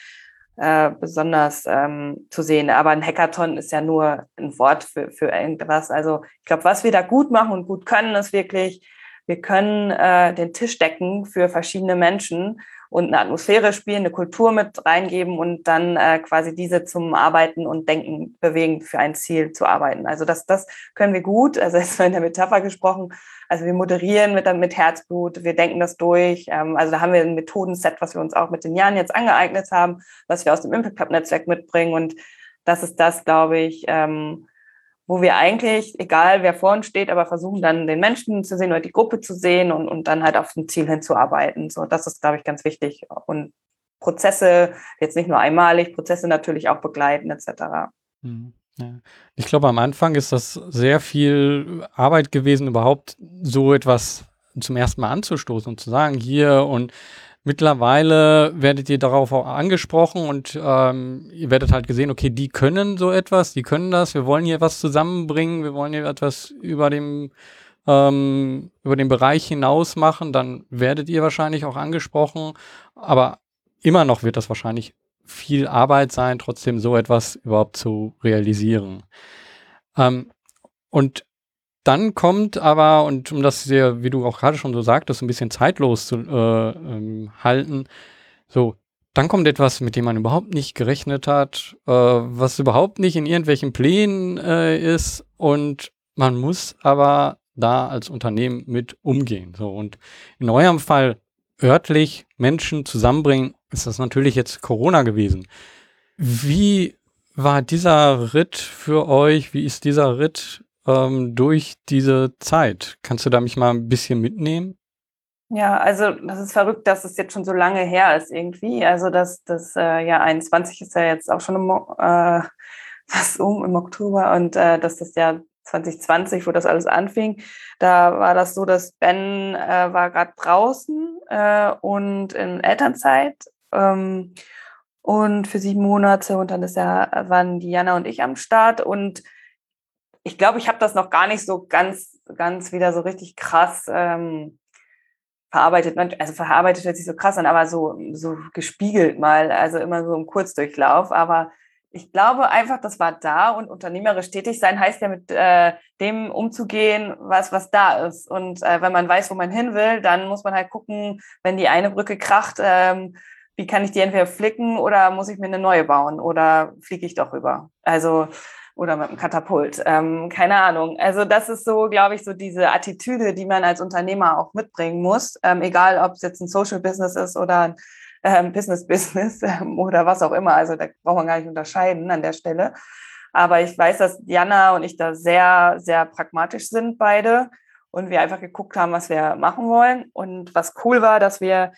äh, besonders ähm, zu sehen. Aber ein Hackathon ist ja nur ein Wort für, für irgendwas. Also ich glaube, was wir da gut machen und gut können, ist wirklich, wir können äh, den Tisch decken für verschiedene Menschen und eine Atmosphäre spielen, eine Kultur mit reingeben und dann äh, quasi diese zum Arbeiten und Denken bewegen, für ein Ziel zu arbeiten. Also das, das können wir gut, also [LAUGHS] jetzt in der Metapher gesprochen, also wir moderieren mit, mit Herzblut, wir denken das durch. Ähm, also da haben wir ein Methodenset, was wir uns auch mit den Jahren jetzt angeeignet haben, was wir aus dem Impact Hub Netzwerk mitbringen. Und das ist das, glaube ich, ähm, wo wir eigentlich, egal wer vor uns steht, aber versuchen dann den Menschen zu sehen oder die Gruppe zu sehen und, und dann halt auf ein Ziel hinzuarbeiten. So, das ist, glaube ich, ganz wichtig. Und Prozesse, jetzt nicht nur einmalig, Prozesse natürlich auch begleiten, etc. Mhm. Ich glaube, am Anfang ist das sehr viel Arbeit gewesen, überhaupt so etwas zum ersten Mal anzustoßen und zu sagen, hier und mittlerweile werdet ihr darauf auch angesprochen und ähm, ihr werdet halt gesehen, okay, die können so etwas, die können das, wir wollen hier was zusammenbringen, wir wollen hier etwas über dem ähm, über den Bereich hinaus machen, dann werdet ihr wahrscheinlich auch angesprochen, aber immer noch wird das wahrscheinlich viel Arbeit sein, trotzdem so etwas überhaupt zu realisieren. Ähm, und dann kommt aber, und um das sehr, wie du auch gerade schon so sagtest, ein bisschen zeitlos zu äh, ähm, halten, so, dann kommt etwas, mit dem man überhaupt nicht gerechnet hat, äh, was überhaupt nicht in irgendwelchen Plänen äh, ist und man muss aber da als Unternehmen mit umgehen. So, und in eurem Fall örtlich Menschen zusammenbringen, ist das natürlich jetzt Corona gewesen. Wie war dieser Ritt für euch? Wie ist dieser Ritt ähm, durch diese Zeit? Kannst du da mich mal ein bisschen mitnehmen? Ja, also das ist verrückt, dass es jetzt schon so lange her ist irgendwie. Also das, das äh, Jahr 21 ist ja jetzt auch schon im, äh, [LAUGHS] fast um im Oktober und äh, dass das Jahr 2020, wo das alles anfing, da war das so, dass Ben äh, war gerade draußen äh, und in Elternzeit ähm, und für sieben Monate und dann ist ja, waren Diana und ich am Start und ich glaube, ich habe das noch gar nicht so ganz, ganz wieder so richtig krass ähm, verarbeitet. Also verarbeitet hört sich so krass an, aber so, so gespiegelt mal, also immer so im Kurzdurchlauf. Aber ich glaube einfach, das war da und unternehmerisch tätig sein heißt ja mit äh, dem umzugehen, was, was da ist. Und äh, wenn man weiß, wo man hin will, dann muss man halt gucken, wenn die eine Brücke kracht, ähm, wie kann ich die entweder flicken oder muss ich mir eine neue bauen oder fliege ich doch rüber? Also, oder mit einem Katapult. Ähm, keine Ahnung. Also das ist so, glaube ich, so diese Attitüde, die man als Unternehmer auch mitbringen muss. Ähm, egal, ob es jetzt ein Social Business ist oder ein ähm, Business Business [LAUGHS] ähm, oder was auch immer. Also da braucht man gar nicht unterscheiden an der Stelle. Aber ich weiß, dass Jana und ich da sehr, sehr pragmatisch sind beide und wir einfach geguckt haben, was wir machen wollen. Und was cool war, dass wir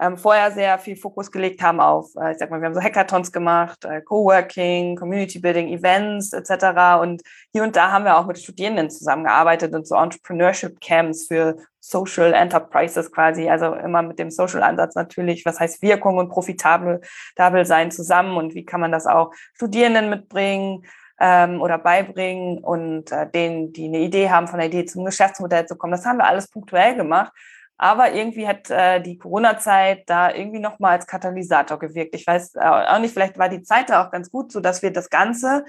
ähm, vorher sehr viel Fokus gelegt haben auf, äh, ich sag mal, wir haben so Hackathons gemacht, äh, Coworking, Community Building, Events etc. Und hier und da haben wir auch mit Studierenden zusammengearbeitet und so Entrepreneurship Camps für Social Enterprises quasi, also immer mit dem Social Ansatz natürlich, was heißt Wirkung und profitabel sein zusammen und wie kann man das auch Studierenden mitbringen ähm, oder beibringen und äh, denen, die eine Idee haben, von der Idee zum Geschäftsmodell zu kommen. Das haben wir alles punktuell gemacht. Aber irgendwie hat äh, die Corona-Zeit da irgendwie nochmal als Katalysator gewirkt. Ich weiß äh, auch nicht, vielleicht war die Zeit da auch ganz gut, so dass wir das Ganze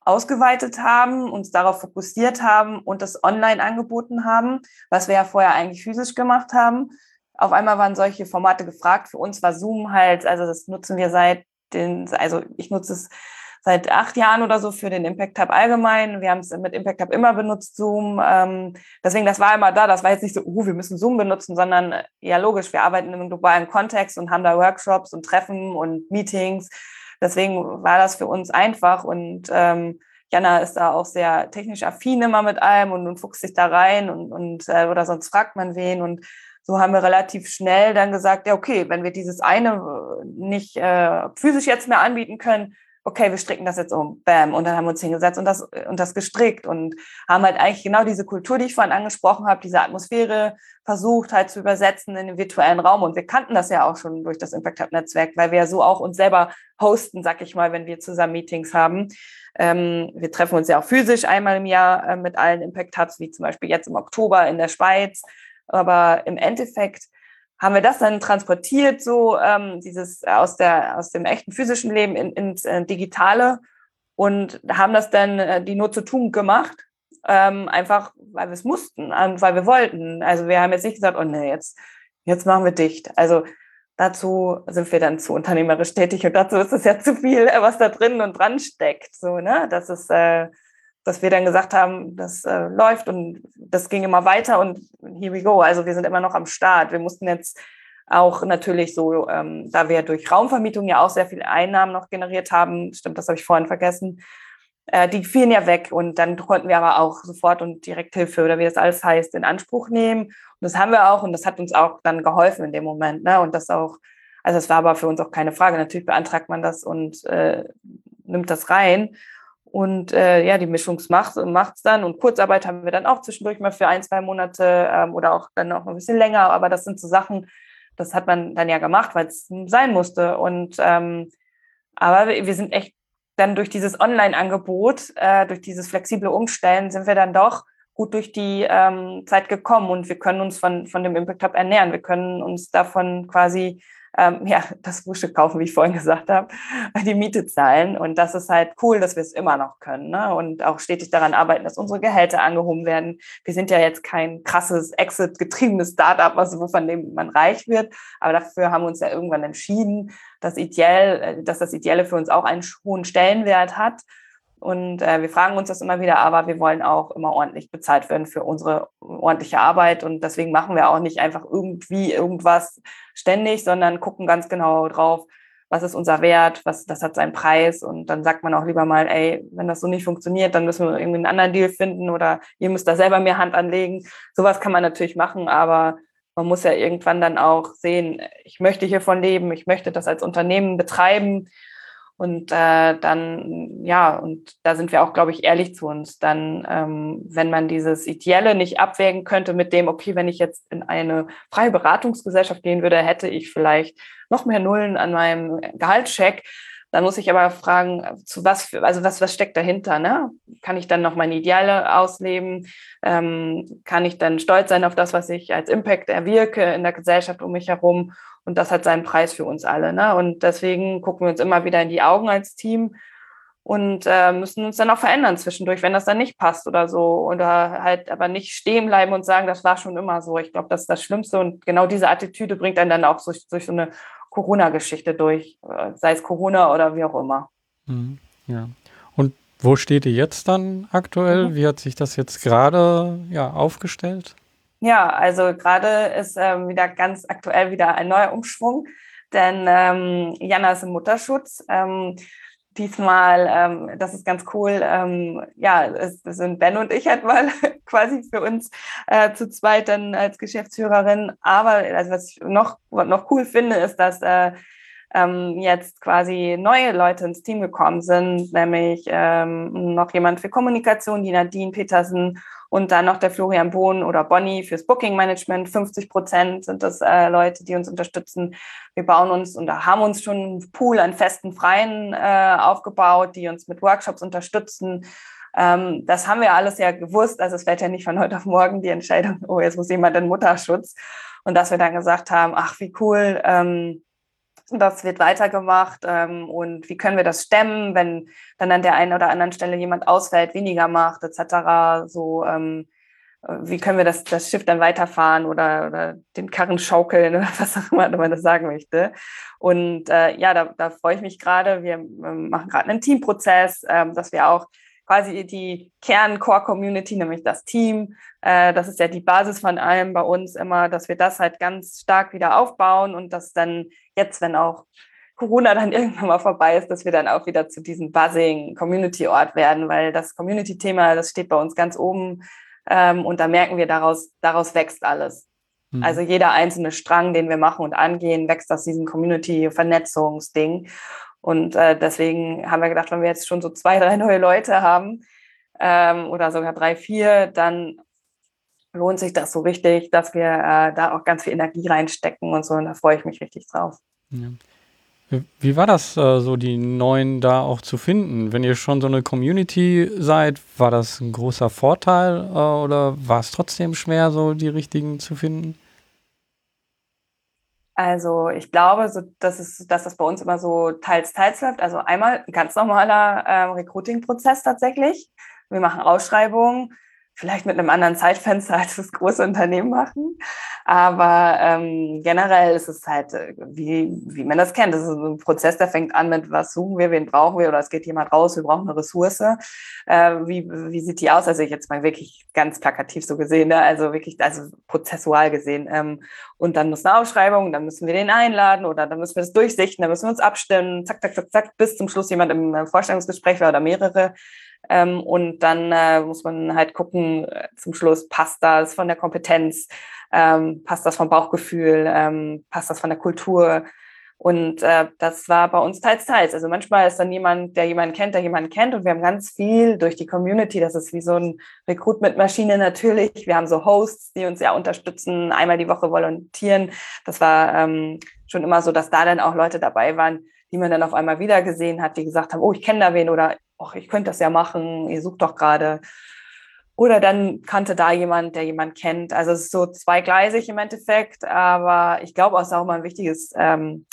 ausgeweitet haben, uns darauf fokussiert haben und das online angeboten haben, was wir ja vorher eigentlich physisch gemacht haben. Auf einmal waren solche Formate gefragt. Für uns war Zoom halt, also das nutzen wir seit den, also ich nutze es seit acht Jahren oder so für den Impact Hub allgemein. Wir haben es mit Impact Hub immer benutzt, Zoom. Ähm, deswegen, das war immer da. Das war jetzt nicht so, uh, wir müssen Zoom benutzen, sondern äh, ja, logisch, wir arbeiten einem globalen Kontext und haben da Workshops und Treffen und Meetings. Deswegen war das für uns einfach und ähm, Jana ist da auch sehr technisch affin immer mit allem und, und fuchst sich da rein und, und äh, oder sonst fragt man wen und so haben wir relativ schnell dann gesagt, ja okay, wenn wir dieses eine äh, nicht äh, physisch jetzt mehr anbieten können, okay, wir stricken das jetzt um, bam, und dann haben wir uns hingesetzt und das, und das gestrickt und haben halt eigentlich genau diese Kultur, die ich vorhin angesprochen habe, diese Atmosphäre versucht halt zu übersetzen in den virtuellen Raum. Und wir kannten das ja auch schon durch das Impact Hub Netzwerk, weil wir ja so auch uns selber hosten, sag ich mal, wenn wir zusammen Meetings haben. Ähm, wir treffen uns ja auch physisch einmal im Jahr äh, mit allen Impact Hubs, wie zum Beispiel jetzt im Oktober in der Schweiz, aber im Endeffekt haben wir das dann transportiert, so ähm, dieses äh, aus der aus dem echten physischen Leben in, ins äh, digitale und haben das dann äh, die Not zu tun gemacht, ähm, einfach weil wir es mussten und weil wir wollten. Also wir haben jetzt nicht gesagt, oh nee, jetzt jetzt machen wir dicht. Also dazu sind wir dann zu unternehmerisch tätig und dazu ist es ja zu viel, äh, was da drin und dran steckt. So, ne? Das ist äh, dass wir dann gesagt haben, das äh, läuft und das ging immer weiter und here we go. Also wir sind immer noch am Start. Wir mussten jetzt auch natürlich so, ähm, da wir durch Raumvermietung ja auch sehr viele Einnahmen noch generiert haben, stimmt, das habe ich vorhin vergessen, äh, die fielen ja weg und dann konnten wir aber auch sofort und Direkthilfe oder wie das alles heißt, in Anspruch nehmen. Und das haben wir auch und das hat uns auch dann geholfen in dem Moment. Ne? Und das auch, also es war aber für uns auch keine Frage. Natürlich beantragt man das und äh, nimmt das rein. Und äh, ja, die Mischungsmacht macht es dann. Und Kurzarbeit haben wir dann auch zwischendurch mal für ein, zwei Monate ähm, oder auch dann noch ein bisschen länger. Aber das sind so Sachen, das hat man dann ja gemacht, weil es sein musste. Und ähm, aber wir sind echt dann durch dieses Online-Angebot, äh, durch dieses flexible Umstellen, sind wir dann doch gut durch die ähm, Zeit gekommen und wir können uns von, von dem Impact Hub ernähren. Wir können uns davon quasi ähm, ja, das Frühstück kaufen, wie ich vorhin gesagt habe, die Miete zahlen. Und das ist halt cool, dass wir es immer noch können. Ne? Und auch stetig daran arbeiten, dass unsere Gehälter angehoben werden. Wir sind ja jetzt kein krasses Exit-getriebenes Startup, was, von dem man reich wird. Aber dafür haben wir uns ja irgendwann entschieden, dass, ideell, äh, dass das Ideelle für uns auch einen hohen Stellenwert hat. Und äh, wir fragen uns das immer wieder, aber wir wollen auch immer ordentlich bezahlt werden für unsere ordentliche Arbeit. Und deswegen machen wir auch nicht einfach irgendwie irgendwas ständig, sondern gucken ganz genau drauf, was ist unser Wert, was, das hat seinen Preis. Und dann sagt man auch lieber mal, ey, wenn das so nicht funktioniert, dann müssen wir irgendwie einen anderen Deal finden oder ihr müsst da selber mehr Hand anlegen. Sowas kann man natürlich machen, aber man muss ja irgendwann dann auch sehen, ich möchte hiervon leben, ich möchte das als Unternehmen betreiben und äh, dann, ja, und da sind wir auch, glaube ich, ehrlich zu uns. Dann, ähm, wenn man dieses Ideelle nicht abwägen könnte mit dem, okay, wenn ich jetzt in eine freie Beratungsgesellschaft gehen würde, hätte ich vielleicht noch mehr Nullen an meinem Gehaltscheck. Dann muss ich aber fragen, zu was, für, also was, was steckt dahinter? Ne? Kann ich dann noch meine Ideale ausleben? Ähm, kann ich dann stolz sein auf das, was ich als Impact erwirke in der Gesellschaft um mich herum? Und das hat seinen Preis für uns alle. Ne? Und deswegen gucken wir uns immer wieder in die Augen als Team und äh, müssen uns dann auch verändern zwischendurch, wenn das dann nicht passt oder so. Oder halt aber nicht stehen bleiben und sagen, das war schon immer so. Ich glaube, das ist das Schlimmste. Und genau diese Attitüde bringt einen dann auch durch, durch so eine Corona-Geschichte durch, äh, sei es Corona oder wie auch immer. Mhm, ja. Und wo steht ihr jetzt dann aktuell? Mhm. Wie hat sich das jetzt gerade ja, aufgestellt? Ja, also gerade ist ähm, wieder ganz aktuell wieder ein neuer Umschwung, denn ähm, Jana ist im Mutterschutz. Ähm, diesmal, ähm, das ist ganz cool. Ähm, ja, es, es, sind Ben und ich halt [LAUGHS] mal quasi für uns äh, zu zweit dann als Geschäftsführerin. Aber also was ich noch, noch cool finde, ist, dass äh, ähm, jetzt quasi neue Leute ins Team gekommen sind, nämlich ähm, noch jemand für Kommunikation, die Nadine Petersen und dann noch der Florian Bohn oder Bonnie fürs Booking Management. 50 Prozent sind das äh, Leute, die uns unterstützen. Wir bauen uns und haben uns schon einen Pool an festen Freien äh, aufgebaut, die uns mit Workshops unterstützen. Ähm, das haben wir alles ja gewusst. Also es fällt ja nicht von heute auf morgen die Entscheidung, oh, jetzt muss jemand in Mutterschutz. Und dass wir dann gesagt haben, ach, wie cool, ähm, das wird weitergemacht ähm, und wie können wir das stemmen, wenn dann an der einen oder anderen Stelle jemand ausfällt, weniger macht, etc. So, ähm, äh, wie können wir das, das Schiff dann weiterfahren oder, oder den Karren schaukeln oder [LAUGHS] was auch immer man das sagen möchte. Und äh, ja, da, da freue ich mich gerade. Wir ähm, machen gerade einen Teamprozess, ähm, dass wir auch quasi die Kern-Core-Community, nämlich das Team. Äh, das ist ja die Basis von allem bei uns immer, dass wir das halt ganz stark wieder aufbauen und dass dann jetzt, wenn auch Corona dann [LAUGHS] irgendwann mal vorbei ist, dass wir dann auch wieder zu diesem Buzzing-Community-Ort werden, weil das Community-Thema, das steht bei uns ganz oben ähm, und da merken wir, daraus, daraus wächst alles. Mhm. Also jeder einzelne Strang, den wir machen und angehen, wächst aus diesem Community-Vernetzungsding. Und äh, deswegen haben wir gedacht, wenn wir jetzt schon so zwei, drei neue Leute haben ähm, oder sogar drei, vier, dann lohnt sich das so richtig, dass wir äh, da auch ganz viel Energie reinstecken und so. Und da freue ich mich richtig drauf. Ja. Wie war das, äh, so die Neuen da auch zu finden? Wenn ihr schon so eine Community seid, war das ein großer Vorteil äh, oder war es trotzdem schwer, so die richtigen zu finden? Also ich glaube, so, dass, es, dass das bei uns immer so teils, teils läuft. Also einmal ein ganz normaler ähm, Recruiting-Prozess tatsächlich. Wir machen Ausschreibungen, vielleicht mit einem anderen Zeitfenster, [LAUGHS] als das große Unternehmen machen. Aber ähm, generell ist es halt, äh, wie, wie man das kennt, das ist ein Prozess, der fängt an mit, was suchen wir, wen brauchen wir oder es geht jemand raus, wir brauchen eine Ressource. Äh, wie, wie sieht die aus? Also ich jetzt mal wirklich ganz plakativ so gesehen, ne? also wirklich, also prozessual gesehen. Ähm, und dann muss eine Ausschreibung, dann müssen wir den einladen oder dann müssen wir das durchsichten, dann müssen wir uns abstimmen, zack, zack, zack, zack, bis zum Schluss jemand im Vorstellungsgespräch war oder mehrere. Ähm, und dann äh, muss man halt gucken, äh, zum Schluss passt das von der Kompetenz, ähm, passt das vom Bauchgefühl, ähm, passt das von der Kultur. Und äh, das war bei uns teils, teils. Also manchmal ist dann jemand, der jemanden kennt, der jemanden kennt. Und wir haben ganz viel durch die Community. Das ist wie so ein Recruitment-Maschine natürlich. Wir haben so Hosts, die uns ja unterstützen, einmal die Woche volontieren. Das war ähm, schon immer so, dass da dann auch Leute dabei waren, die man dann auf einmal wieder gesehen hat, die gesagt haben, oh, ich kenne da wen oder ach, ich könnte das ja machen, ihr sucht doch gerade. Oder dann kannte da jemand, der jemand kennt. Also es ist so zweigleisig im Endeffekt, aber ich glaube, es ist auch immer ein wichtiges, ähm,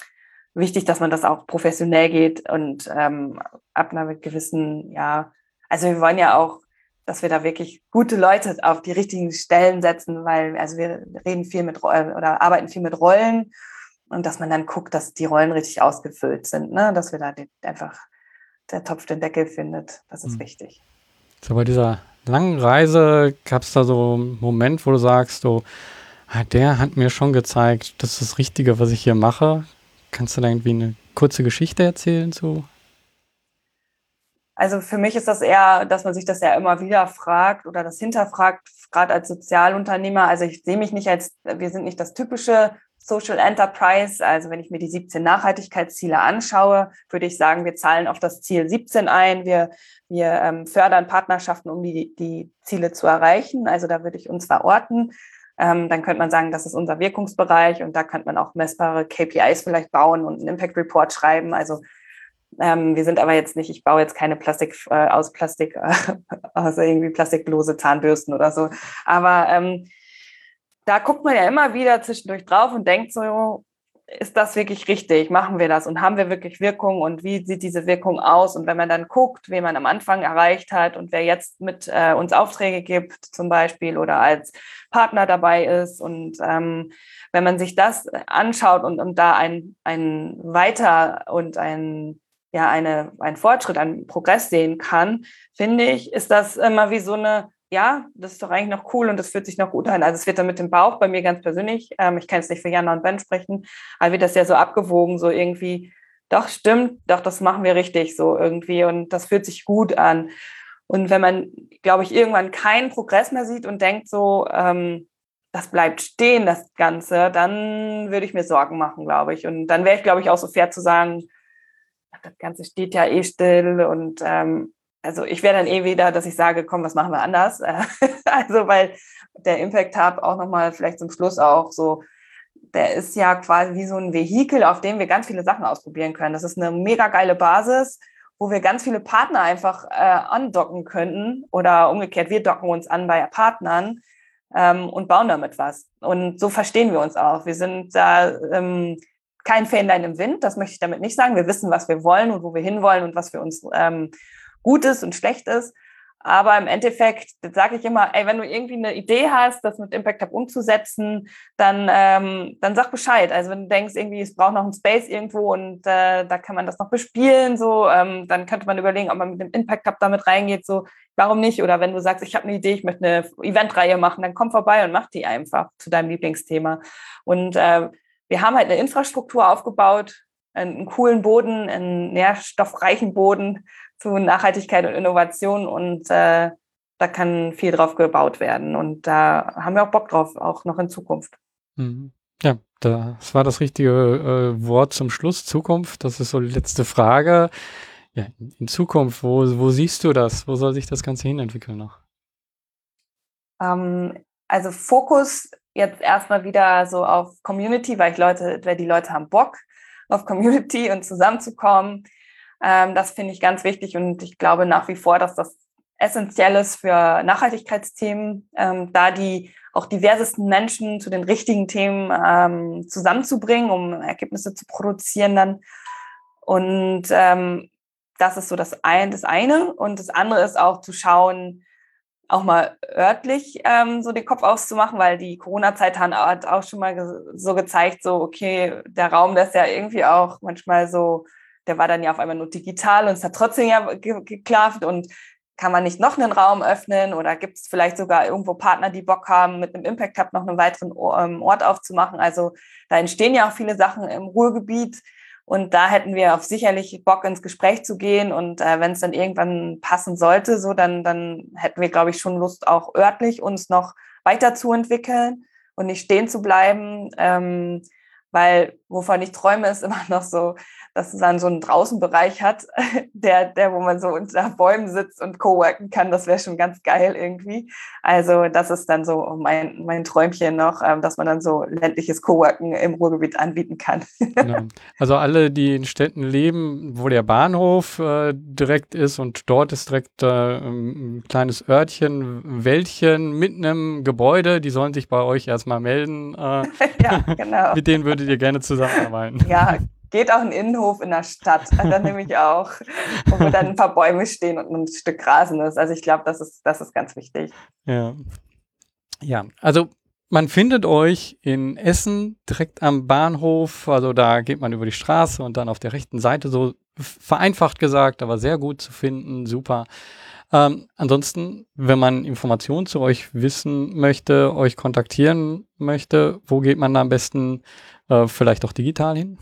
wichtig, dass man das auch professionell geht und ähm, ab einer gewissen, ja, also wir wollen ja auch, dass wir da wirklich gute Leute auf die richtigen Stellen setzen, weil also wir reden viel mit oder arbeiten viel mit Rollen und dass man dann guckt, dass die Rollen richtig ausgefüllt sind, ne? dass wir da einfach der Topf den Deckel findet. Das ist mhm. wichtig. So bei dieser langen Reise gab es da so einen Moment, wo du sagst, so, ah, der hat mir schon gezeigt, das ist das Richtige, was ich hier mache. Kannst du da irgendwie eine kurze Geschichte erzählen zu? Also für mich ist das eher, dass man sich das ja immer wieder fragt oder das hinterfragt, gerade als Sozialunternehmer. Also ich sehe mich nicht als, wir sind nicht das typische Social Enterprise, also wenn ich mir die 17 Nachhaltigkeitsziele anschaue, würde ich sagen, wir zahlen auf das Ziel 17 ein. Wir, wir ähm, fördern Partnerschaften, um die, die Ziele zu erreichen. Also da würde ich uns verorten. Ähm, dann könnte man sagen, das ist unser Wirkungsbereich und da könnte man auch messbare KPIs vielleicht bauen und einen Impact Report schreiben. Also ähm, wir sind aber jetzt nicht, ich baue jetzt keine Plastik äh, aus Plastik, [LAUGHS] äh, also irgendwie plastiklose Zahnbürsten oder so. Aber ähm, da guckt man ja immer wieder zwischendurch drauf und denkt so, ist das wirklich richtig? Machen wir das und haben wir wirklich Wirkung und wie sieht diese Wirkung aus? Und wenn man dann guckt, wen man am Anfang erreicht hat und wer jetzt mit äh, uns Aufträge gibt, zum Beispiel oder als Partner dabei ist und ähm, wenn man sich das anschaut und, und da ein, ein Weiter und ein ja, eine, ein Fortschritt, ein Progress sehen kann, finde ich, ist das immer wie so eine ja, das ist doch eigentlich noch cool und das fühlt sich noch gut an. Also es wird dann mit dem Bauch bei mir ganz persönlich, ähm, ich kann jetzt nicht für Jana und Ben sprechen, aber wird das ja so abgewogen, so irgendwie, doch, stimmt, doch, das machen wir richtig so irgendwie und das fühlt sich gut an. Und wenn man, glaube ich, irgendwann keinen Progress mehr sieht und denkt so, ähm, das bleibt stehen, das Ganze, dann würde ich mir Sorgen machen, glaube ich. Und dann wäre ich, glaube ich, auch so fair zu sagen, das Ganze steht ja eh still und ähm, also ich wäre dann eh wieder, dass ich sage, komm, was machen wir anders? [LAUGHS] also weil der Impact Hub auch nochmal vielleicht zum Schluss auch so, der ist ja quasi wie so ein Vehikel, auf dem wir ganz viele Sachen ausprobieren können. Das ist eine mega geile Basis, wo wir ganz viele Partner einfach äh, andocken könnten oder umgekehrt, wir docken uns an bei Partnern ähm, und bauen damit was. Und so verstehen wir uns auch. Wir sind da ähm, kein Fähnlein im Wind, das möchte ich damit nicht sagen. Wir wissen, was wir wollen und wo wir hinwollen und was für uns ähm, gut ist und schlecht ist. Aber im Endeffekt sage ich immer, ey, wenn du irgendwie eine Idee hast, das mit Impact Hub umzusetzen, dann, ähm, dann sag Bescheid. Also wenn du denkst, irgendwie, es braucht noch einen Space irgendwo und äh, da kann man das noch bespielen, so, ähm, dann könnte man überlegen, ob man mit dem Impact Hub damit reingeht, so, warum nicht? Oder wenn du sagst, ich habe eine Idee, ich möchte eine Eventreihe machen, dann komm vorbei und mach die einfach zu deinem Lieblingsthema. Und äh, wir haben halt eine Infrastruktur aufgebaut, einen coolen Boden, einen nährstoffreichen Boden, zu Nachhaltigkeit und Innovation und äh, da kann viel drauf gebaut werden. Und da haben wir auch Bock drauf, auch noch in Zukunft. Mhm. Ja, das war das richtige äh, Wort zum Schluss. Zukunft, das ist so die letzte Frage. Ja, in Zukunft, wo, wo siehst du das? Wo soll sich das Ganze hinentwickeln noch? Ähm, also Fokus jetzt erstmal wieder so auf Community, weil ich Leute, weil die Leute haben Bock auf Community und zusammenzukommen. Ähm, das finde ich ganz wichtig und ich glaube nach wie vor, dass das essentiell ist für Nachhaltigkeitsthemen, ähm, da die auch diversesten Menschen zu den richtigen Themen ähm, zusammenzubringen, um Ergebnisse zu produzieren dann. Und ähm, das ist so das, ein, das eine. Und das andere ist auch zu schauen, auch mal örtlich ähm, so den Kopf auszumachen, weil die Corona-Zeit hat auch schon mal so gezeigt, so, okay, der Raum, der ist ja irgendwie auch manchmal so der war dann ja auf einmal nur digital und es hat trotzdem ja geklappt und kann man nicht noch einen Raum öffnen oder gibt es vielleicht sogar irgendwo Partner, die Bock haben, mit einem Impact Hub noch einen weiteren ähm, Ort aufzumachen? Also da entstehen ja auch viele Sachen im Ruhrgebiet und da hätten wir auf sicherlich Bock ins Gespräch zu gehen und äh, wenn es dann irgendwann passen sollte, so dann, dann hätten wir, glaube ich, schon Lust auch örtlich uns noch weiterzuentwickeln und nicht stehen zu bleiben. Ähm, weil wovon ich träume, ist immer noch so, dass es dann so einen Draußenbereich hat, [LAUGHS] der, der, wo man so unter Bäumen sitzt und co-worken kann. Das wäre schon ganz geil irgendwie. Also das ist dann so mein, mein Träumchen noch, ähm, dass man dann so ländliches Co-worken im Ruhrgebiet anbieten kann. [LAUGHS] Genau. Also alle, die in Städten leben, wo der Bahnhof äh, direkt ist und dort ist direkt äh, ein kleines Örtchen, Wäldchen mit einem Gebäude, die sollen sich bei euch erstmal melden. Äh, [LAUGHS] ja, genau. mit denen würdet ihr gerne zusammenarbeiten. Ja, geht auch ein Innenhof in der Stadt. Dann nehme ich auch, wo dann ein paar Bäume stehen und ein Stück Rasen ist. Also ich glaube, das ist, das ist ganz wichtig. Ja. Ja, also man findet euch in Essen direkt am Bahnhof. Also da geht man über die Straße und dann auf der rechten Seite so vereinfacht gesagt, aber sehr gut zu finden. Super. Ähm, ansonsten, wenn man Informationen zu euch wissen möchte, euch kontaktieren möchte, wo geht man da am besten äh, vielleicht auch digital hin?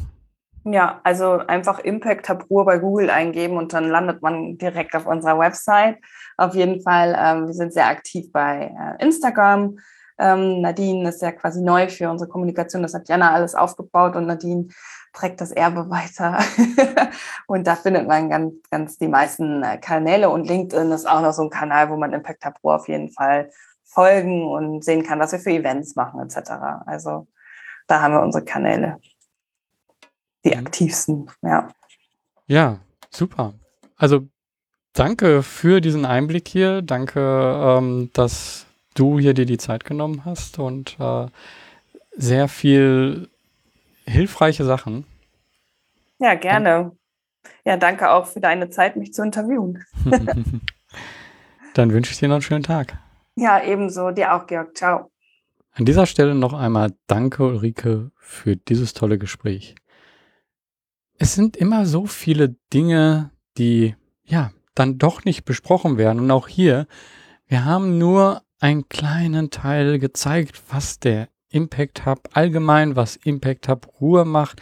Ja, also einfach Impact Ruhr bei Google eingeben und dann landet man direkt auf unserer Website. Auf jeden Fall, ähm, wir sind sehr aktiv bei äh, Instagram. Ähm, Nadine ist ja quasi neu für unsere Kommunikation. Das hat Jana alles aufgebaut und Nadine trägt das Erbe weiter. [LAUGHS] und da findet man ganz, ganz die meisten äh, Kanäle und LinkedIn ist auch noch so ein Kanal, wo man Impact Hub Ruhr auf jeden Fall folgen und sehen kann, was wir für Events machen etc. Also da haben wir unsere Kanäle die mhm. aktivsten, ja. Ja, super. Also danke für diesen Einblick hier. Danke, ähm, dass du hier dir die Zeit genommen hast und äh, sehr viel hilfreiche Sachen. Ja, gerne. Ja, danke auch für deine Zeit, mich zu interviewen. [LAUGHS] Dann wünsche ich dir noch einen schönen Tag. Ja, ebenso. Dir auch, Georg. Ciao. An dieser Stelle noch einmal danke, Ulrike, für dieses tolle Gespräch es sind immer so viele Dinge, die ja dann doch nicht besprochen werden. Und auch hier, wir haben nur einen kleinen Teil gezeigt, was der Impact Hub allgemein, was Impact Hub Ruhe macht,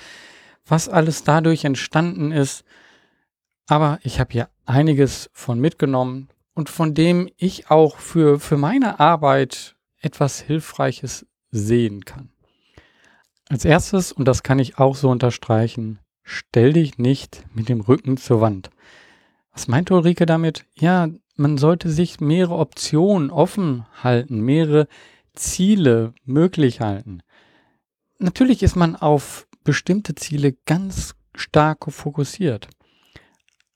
was alles dadurch entstanden ist. Aber ich habe hier einiges von mitgenommen und von dem ich auch für, für meine Arbeit etwas Hilfreiches sehen kann. Als erstes, und das kann ich auch so unterstreichen, stell dich nicht mit dem Rücken zur Wand. Was meint Ulrike damit? Ja, man sollte sich mehrere Optionen offen halten, mehrere Ziele möglich halten. Natürlich ist man auf bestimmte Ziele ganz stark fokussiert.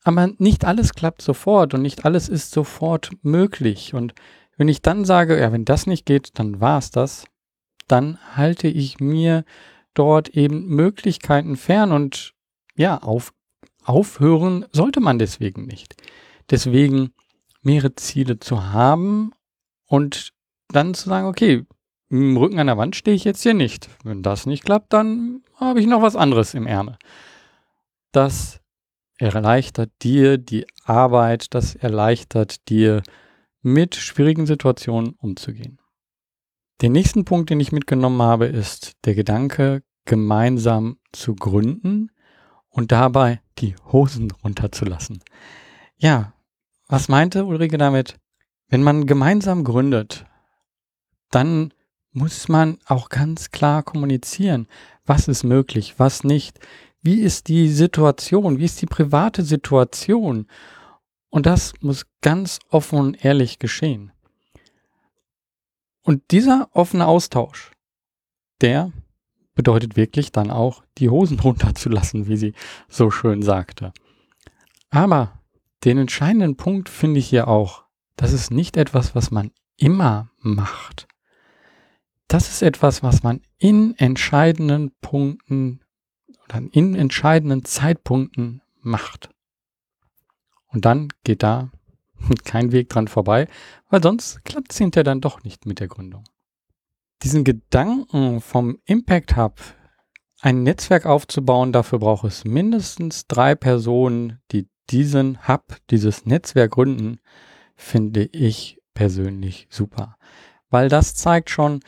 Aber nicht alles klappt sofort und nicht alles ist sofort möglich. Und wenn ich dann sage, ja, wenn das nicht geht, dann war es das, dann halte ich mir dort eben Möglichkeiten fern und ja, auf, aufhören sollte man deswegen nicht. Deswegen mehrere Ziele zu haben und dann zu sagen, okay, im Rücken an der Wand stehe ich jetzt hier nicht. Wenn das nicht klappt, dann habe ich noch was anderes im Ärmel. Das erleichtert dir die Arbeit, das erleichtert dir mit schwierigen Situationen umzugehen. Den nächsten Punkt, den ich mitgenommen habe, ist der Gedanke, gemeinsam zu gründen und dabei die Hosen runterzulassen. Ja, was meinte Ulrike damit? Wenn man gemeinsam gründet, dann muss man auch ganz klar kommunizieren, was ist möglich, was nicht, wie ist die Situation, wie ist die private Situation. Und das muss ganz offen und ehrlich geschehen. Und dieser offene Austausch, der bedeutet wirklich dann auch, die Hosen [LAUGHS] runterzulassen, wie sie so schön sagte. Aber den entscheidenden Punkt finde ich hier auch, das ist nicht etwas, was man immer macht. Das ist etwas, was man in entscheidenden Punkten oder in entscheidenden Zeitpunkten macht. Und dann geht da [LAUGHS] kein Weg dran vorbei, weil sonst klappt es hinterher dann doch nicht mit der Gründung. Diesen Gedanken vom Impact Hub, ein Netzwerk aufzubauen, dafür braucht es mindestens drei Personen, die diesen Hub, dieses Netzwerk gründen, finde ich persönlich super. Weil das zeigt schon,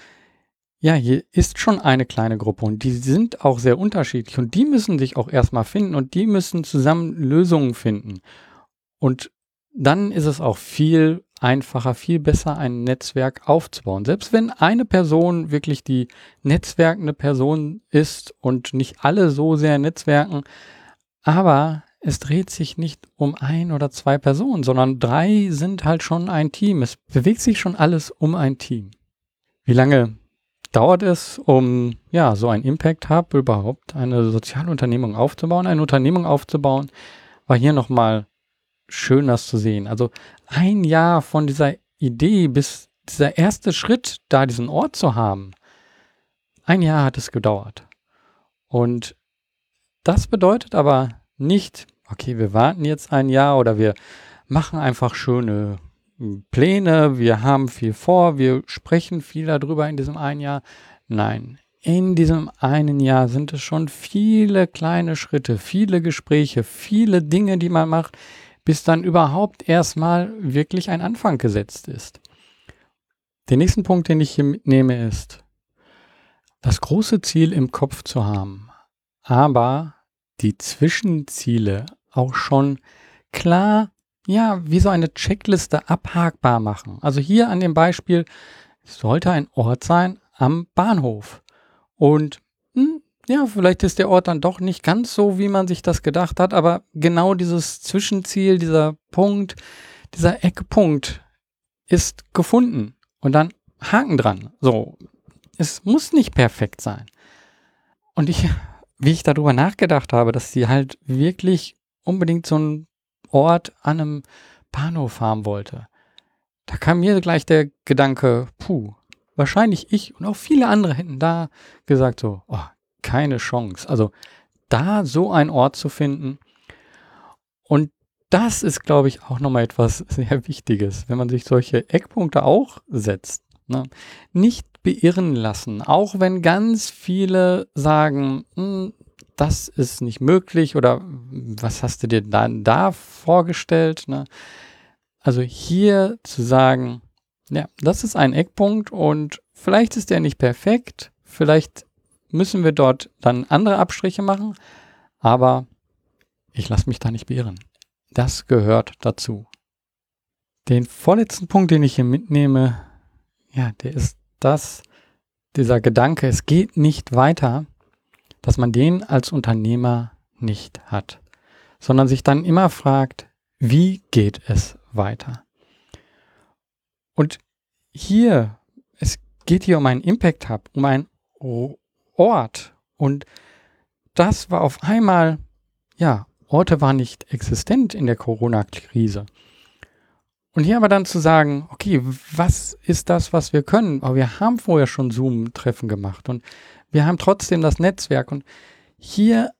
ja, hier ist schon eine kleine Gruppe und die sind auch sehr unterschiedlich und die müssen sich auch erstmal finden und die müssen zusammen Lösungen finden. Und dann ist es auch viel einfacher, viel besser, ein Netzwerk aufzubauen. Selbst wenn eine Person wirklich die netzwerkende Person ist und nicht alle so sehr netzwerken, aber es dreht sich nicht um ein oder zwei Personen, sondern drei sind halt schon ein Team. Es bewegt sich schon alles um ein Team. Wie lange dauert es, um ja so ein Impact Hub überhaupt eine Sozialunternehmung aufzubauen, eine Unternehmung aufzubauen? War hier nochmal schön, das zu sehen. Also ein Jahr von dieser Idee bis dieser erste Schritt, da diesen Ort zu haben, ein Jahr hat es gedauert. Und das bedeutet aber nicht, okay, wir warten jetzt ein Jahr oder wir machen einfach schöne Pläne, wir haben viel vor, wir sprechen viel darüber in diesem einen Jahr. Nein, in diesem einen Jahr sind es schon viele kleine Schritte, viele Gespräche, viele Dinge, die man macht, bis dann überhaupt erstmal wirklich ein Anfang gesetzt ist. Der nächste Punkt, den ich hier mitnehme, ist, das große Ziel im Kopf zu haben, aber die Zwischenziele auch schon klar, ja, wie so eine Checkliste abhakbar machen. Also hier an dem Beispiel sollte ein Ort sein am Bahnhof. Und hm, ja, vielleicht ist der Ort dann doch nicht ganz so, wie man sich das gedacht hat, aber genau dieses Zwischenziel, dieser Punkt, dieser Eckpunkt ist gefunden und dann Haken dran. So, es muss nicht perfekt sein. Und ich, wie ich darüber nachgedacht habe, dass sie halt wirklich unbedingt so einen Ort an einem Bahnhof haben wollte, da kam mir gleich der Gedanke, puh, wahrscheinlich ich und auch viele andere hätten da gesagt so, oh, keine Chance. Also da so einen Ort zu finden. Und das ist, glaube ich, auch nochmal etwas [LAUGHS] sehr Wichtiges, wenn man sich solche Eckpunkte auch setzt. Ne? Nicht beirren lassen, auch wenn ganz viele sagen, hm, das ist nicht möglich oder was hast du dir dann da vorgestellt? Ne? Also hier zu sagen, ja, das ist ein Eckpunkt und vielleicht ist der nicht perfekt, vielleicht müssen wir dort dann andere Abstriche machen. Aber ich lasse mich da nicht beirren. Das gehört dazu. Den vorletzten Punkt, den ich hier mitnehme, ja, der ist das, dieser Gedanke, es geht nicht weiter, dass man den als Unternehmer nicht hat, sondern sich dann immer fragt, wie geht es weiter? Und hier, es geht hier um einen Impact Hub, um einen Ort und das war auf einmal, ja, Orte waren nicht existent in der Corona-Krise. Und hier aber dann zu sagen, okay, was ist das, was wir können? Aber wir haben vorher schon Zoom-Treffen gemacht und wir haben trotzdem das Netzwerk und hier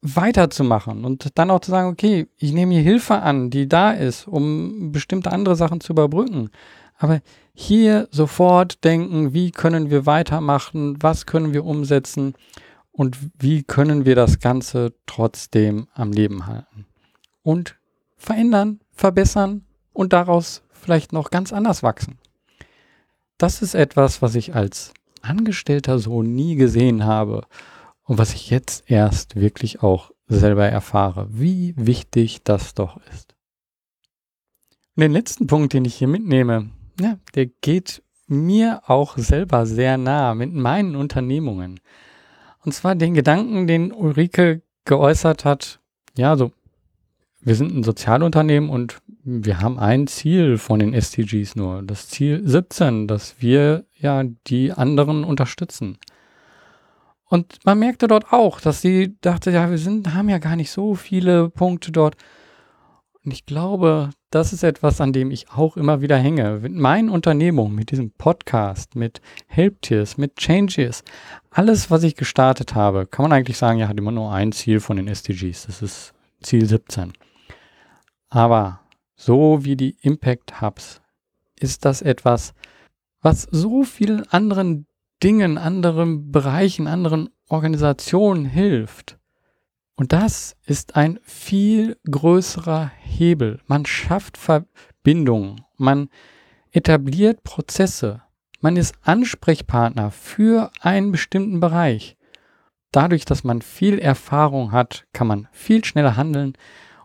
weiterzumachen und dann auch zu sagen, okay, ich nehme hier Hilfe an, die da ist, um bestimmte andere Sachen zu überbrücken. Aber hier sofort denken, wie können wir weitermachen, was können wir umsetzen und wie können wir das Ganze trotzdem am Leben halten. Und verändern, verbessern und daraus vielleicht noch ganz anders wachsen. Das ist etwas, was ich als Angestellter so nie gesehen habe und was ich jetzt erst wirklich auch selber erfahre, wie wichtig das doch ist. Und den letzten Punkt, den ich hier mitnehme, ja, der geht mir auch selber sehr nah mit meinen Unternehmungen. Und zwar den Gedanken, den Ulrike geäußert hat, ja, so, wir sind ein Sozialunternehmen und wir haben ein Ziel von den SDGs nur, das Ziel 17, dass wir ja die anderen unterstützen. Und man merkte dort auch, dass sie dachte, ja, wir sind, haben ja gar nicht so viele Punkte dort. Und ich glaube, das ist etwas, an dem ich auch immer wieder hänge. Mit meinen Unternehmungen, mit diesem Podcast, mit Helptiers, mit Changes, alles, was ich gestartet habe, kann man eigentlich sagen, ja, hat immer nur ein Ziel von den SDGs. Das ist Ziel 17. Aber so wie die Impact Hubs ist das etwas, was so vielen anderen Dingen, anderen Bereichen, anderen Organisationen hilft. Und das ist ein viel größerer Hebel. Man schafft Verbindungen, man etabliert Prozesse, man ist Ansprechpartner für einen bestimmten Bereich. Dadurch, dass man viel Erfahrung hat, kann man viel schneller handeln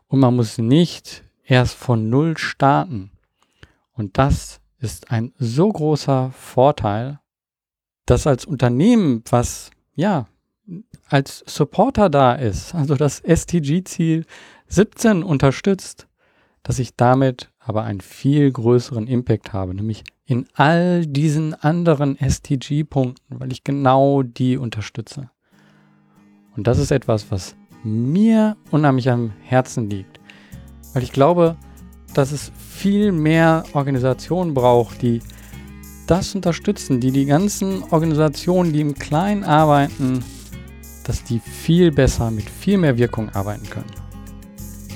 und man muss nicht erst von Null starten. Und das ist ein so großer Vorteil, dass als Unternehmen, was ja als Supporter da ist, also das STG-Ziel 17 unterstützt, dass ich damit aber einen viel größeren Impact habe, nämlich in all diesen anderen STG-Punkten, weil ich genau die unterstütze. Und das ist etwas, was mir unheimlich am Herzen liegt, weil ich glaube, dass es viel mehr Organisationen braucht, die das unterstützen, die die ganzen Organisationen, die im Kleinen arbeiten, dass die viel besser mit viel mehr Wirkung arbeiten können.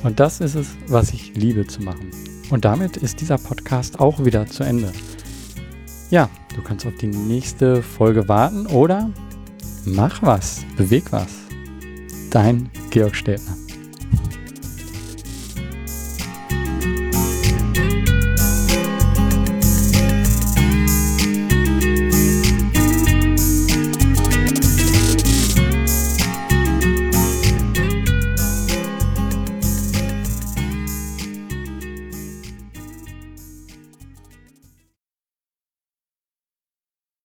Und das ist es, was ich liebe zu machen. Und damit ist dieser Podcast auch wieder zu Ende. Ja, du kannst auf die nächste Folge warten oder mach was, beweg was. Dein Georg Städtner.